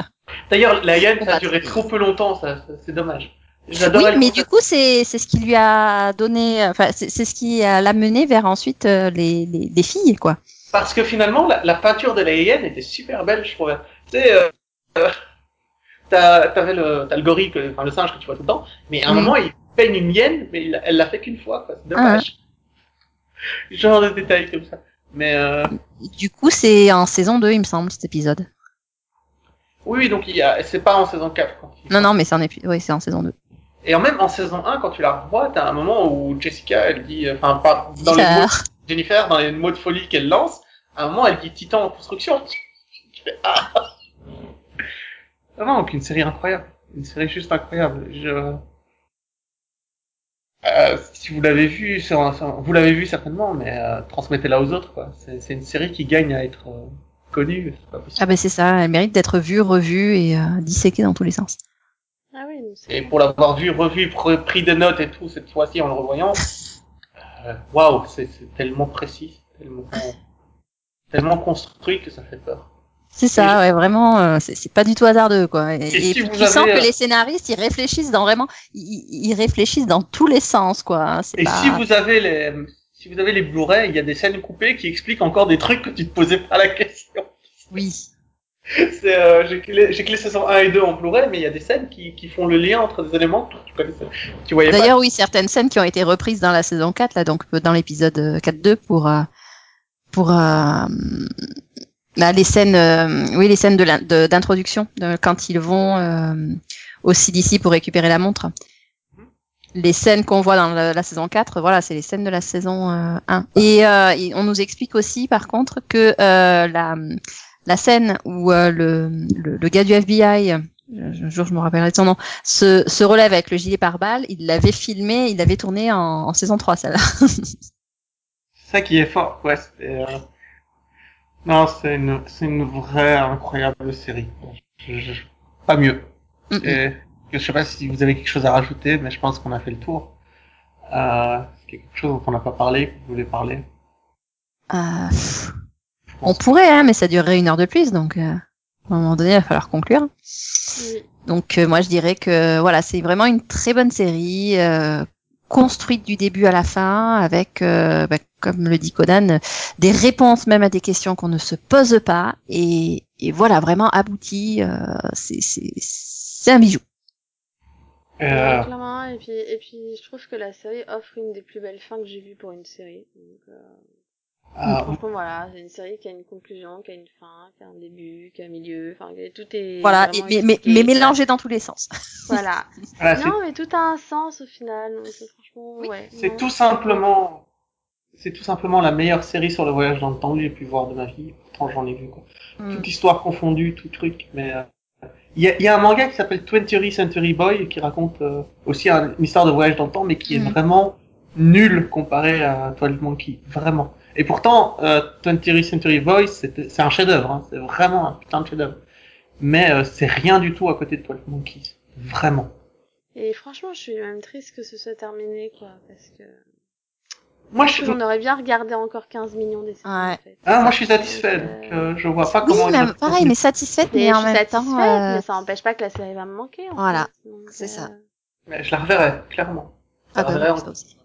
D'ailleurs, la hyène, ça a duré trop peu longtemps, ça, ça- c'est dommage. Oui, mais du coup c'est c'est ce qui lui a donné, enfin c'est ce qui l'a mené vers ensuite euh, les, les les filles quoi. Parce que finalement, la, la peinture de la hyène était super belle, je trouvais. Tu sais, euh, euh, t'avais le, t'as le gorille, que, enfin le singe que tu vois tout le temps, mais à un Mhm. moment, il peigne une hyène, mais il- elle l'a fait qu'une fois. C'est dommage. Genre de détails comme ça. Mais euh, Du coup c'est en saison 2 il me semble cet épisode. Oui, oui, donc il y a, c'est pas en saison 4. Quand il- Non non mais c'est en épi- oui c'est en saison 2. Et en même en saison 1, quand tu la revois, t'as un moment où Jessica, elle dit, euh, enfin, pas dans les mots. Jennifer, dans les mots de folie qu'elle lance, à un moment, elle dit Titan en construction. Tu fais, ah Vraiment, donc une série incroyable. Une série juste incroyable. Je... Euh, si vous l'avez vu, vous l'avez vu certainement, mais euh, transmettez-la aux autres. quoi. C'est c'est une série qui gagne à être euh, connue. Ah ben c'est ça, elle mérite d'être vue, revue et euh, disséquée dans tous les sens. Ah oui, donc c'est Et pour l'avoir vu, revu, pr- pris des notes et tout, cette fois-ci en le revoyant, euh, waouh, c'est c'est tellement précis, tellement, tellement construit que ça fait peur. C'est ça, ouais, vraiment, euh, c'est c'est pas du tout hasardeux, quoi. Et, Et et si puis vous tu sens avez, que les scénaristes, ils réfléchissent dans vraiment, ils, ils réfléchissent dans tous les sens, quoi. hein, C'est Et pas... si vous avez les, si vous avez les Blu-ray, il y a des scènes coupées qui expliquent encore des trucs que tu te posais pas la question. Oui. C'est, euh, j'ai que les, j'ai que les saisons 1 et 2 en Blu-ray, mais il y a des scènes qui, qui font le lien entre des éléments que tu connaissais, tu voyais pas. D'ailleurs, oui, certaines scènes qui ont été reprises dans la saison 4, là, donc euh, dans l'épisode euh, 4-2 pour, euh, pour, euh, là, les scènes, oui, les scènes de d'introduction, de, quand ils vont au CDC pour récupérer la montre. Les scènes qu'on voit dans la, la saison 4, voilà, c'est les scènes de la saison euh, 1. Et, euh, et on nous explique aussi, par contre, que euh, la, la scène où euh, le, le, le gars du FBI, euh, un jour je me rappellerai de son nom, se, se relève avec le gilet pare-balles, il l'avait filmé, il l'avait tourné en, en saison 3, celle-là. C'est ça qui est fort, ouais. c'est, euh, Non, c'est une, c'est une vraie incroyable série. Je- je- Pas mieux. Mm, mm. Et je sais pas si vous avez quelque chose à rajouter, mais je pense qu'on a fait le tour. Euh, quelque chose dont on n'a pas parlé, que vous voulez parler? Euh, on pourrait, hein, mais ça durerait une heure de plus, donc euh, à un moment donné, il va falloir conclure. Oui. Donc euh, moi, je dirais que voilà, c'est vraiment une très bonne série, euh, construite du début à la fin, avec, euh, bah, comme le dit Conan, des réponses même à des questions qu'on ne se pose pas, et, et voilà, vraiment abouti. Euh, c'est c'est c'est un bijou. Euh, clairement, et puis, et puis je trouve que la série offre une des plus belles fins que j'ai vues pour une série. Donc, euh, euh, franchement, voilà, c'est une série qui a une conclusion, qui a une fin, qui a un début, qui a un milieu, enfin, tout est. Voilà, et- mais, mais, mais mélangé dans tous les sens. Voilà. non, mais tout a un sens au final. Donc, c'est franchement, ouais. c'est tout simplement, c'est tout simplement la meilleure série sur le voyage dans le temps que j'ai pu voir de ma vie. Pourtant, j'en ai vu quoi. Mm. toute histoire confondue, tout truc. Mais euh, il y, y a un manga qui s'appelle 20th Century Boy qui raconte euh, aussi un- une histoire de voyage dans le temps, mais qui est Mhm. vraiment nul comparé à Twelve Monkey, vraiment. Et pourtant, euh, 20th Century Boy, c'est un chef-d'œuvre, hein, c'est vraiment un putain de chef-d'œuvre. Mais euh, c'est rien du tout à côté de Twelve Monkeys, vraiment. Et franchement, je suis même triste que ce soit terminé, quoi, parce que. Moi, je, On aurait bien regardé encore 15 millions des séries, Ouais. en fait. ah, moi, je suis satisfait, Donc, donc euh, euh, je vois pas Oui, comment. ils mais pareil, mais satisfaite, mais je en suis même satisfaite, temps. euh, mais ça n'empêche pas que la série va me manquer. En Voilà, c'est ça. euh, Mais je la reverrai, clairement. Je Ah la bah reverrai oui, aussi.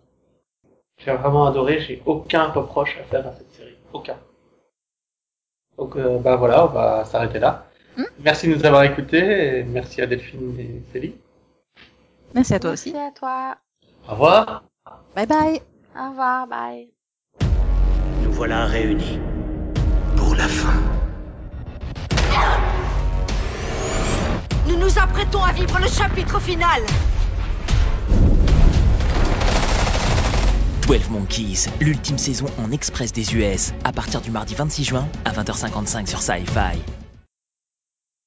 J'ai vraiment adoré, j'ai aucun reproche à faire à cette série. Aucun. Donc euh, bah voilà, on va s'arrêter là. Hmm. Merci de nous avoir écoutés et merci à Delphine et Céline. Merci à toi Merci aussi. à toi. Au revoir. Bye bye. Au revoir, bye. Nous voilà réunis pour la fin. Nous nous apprêtons à vivre le chapitre final. 12 Monkeys, l'ultime saison en express des US, à partir du mardi 26 juin à 20h55 sur Sci-Fi.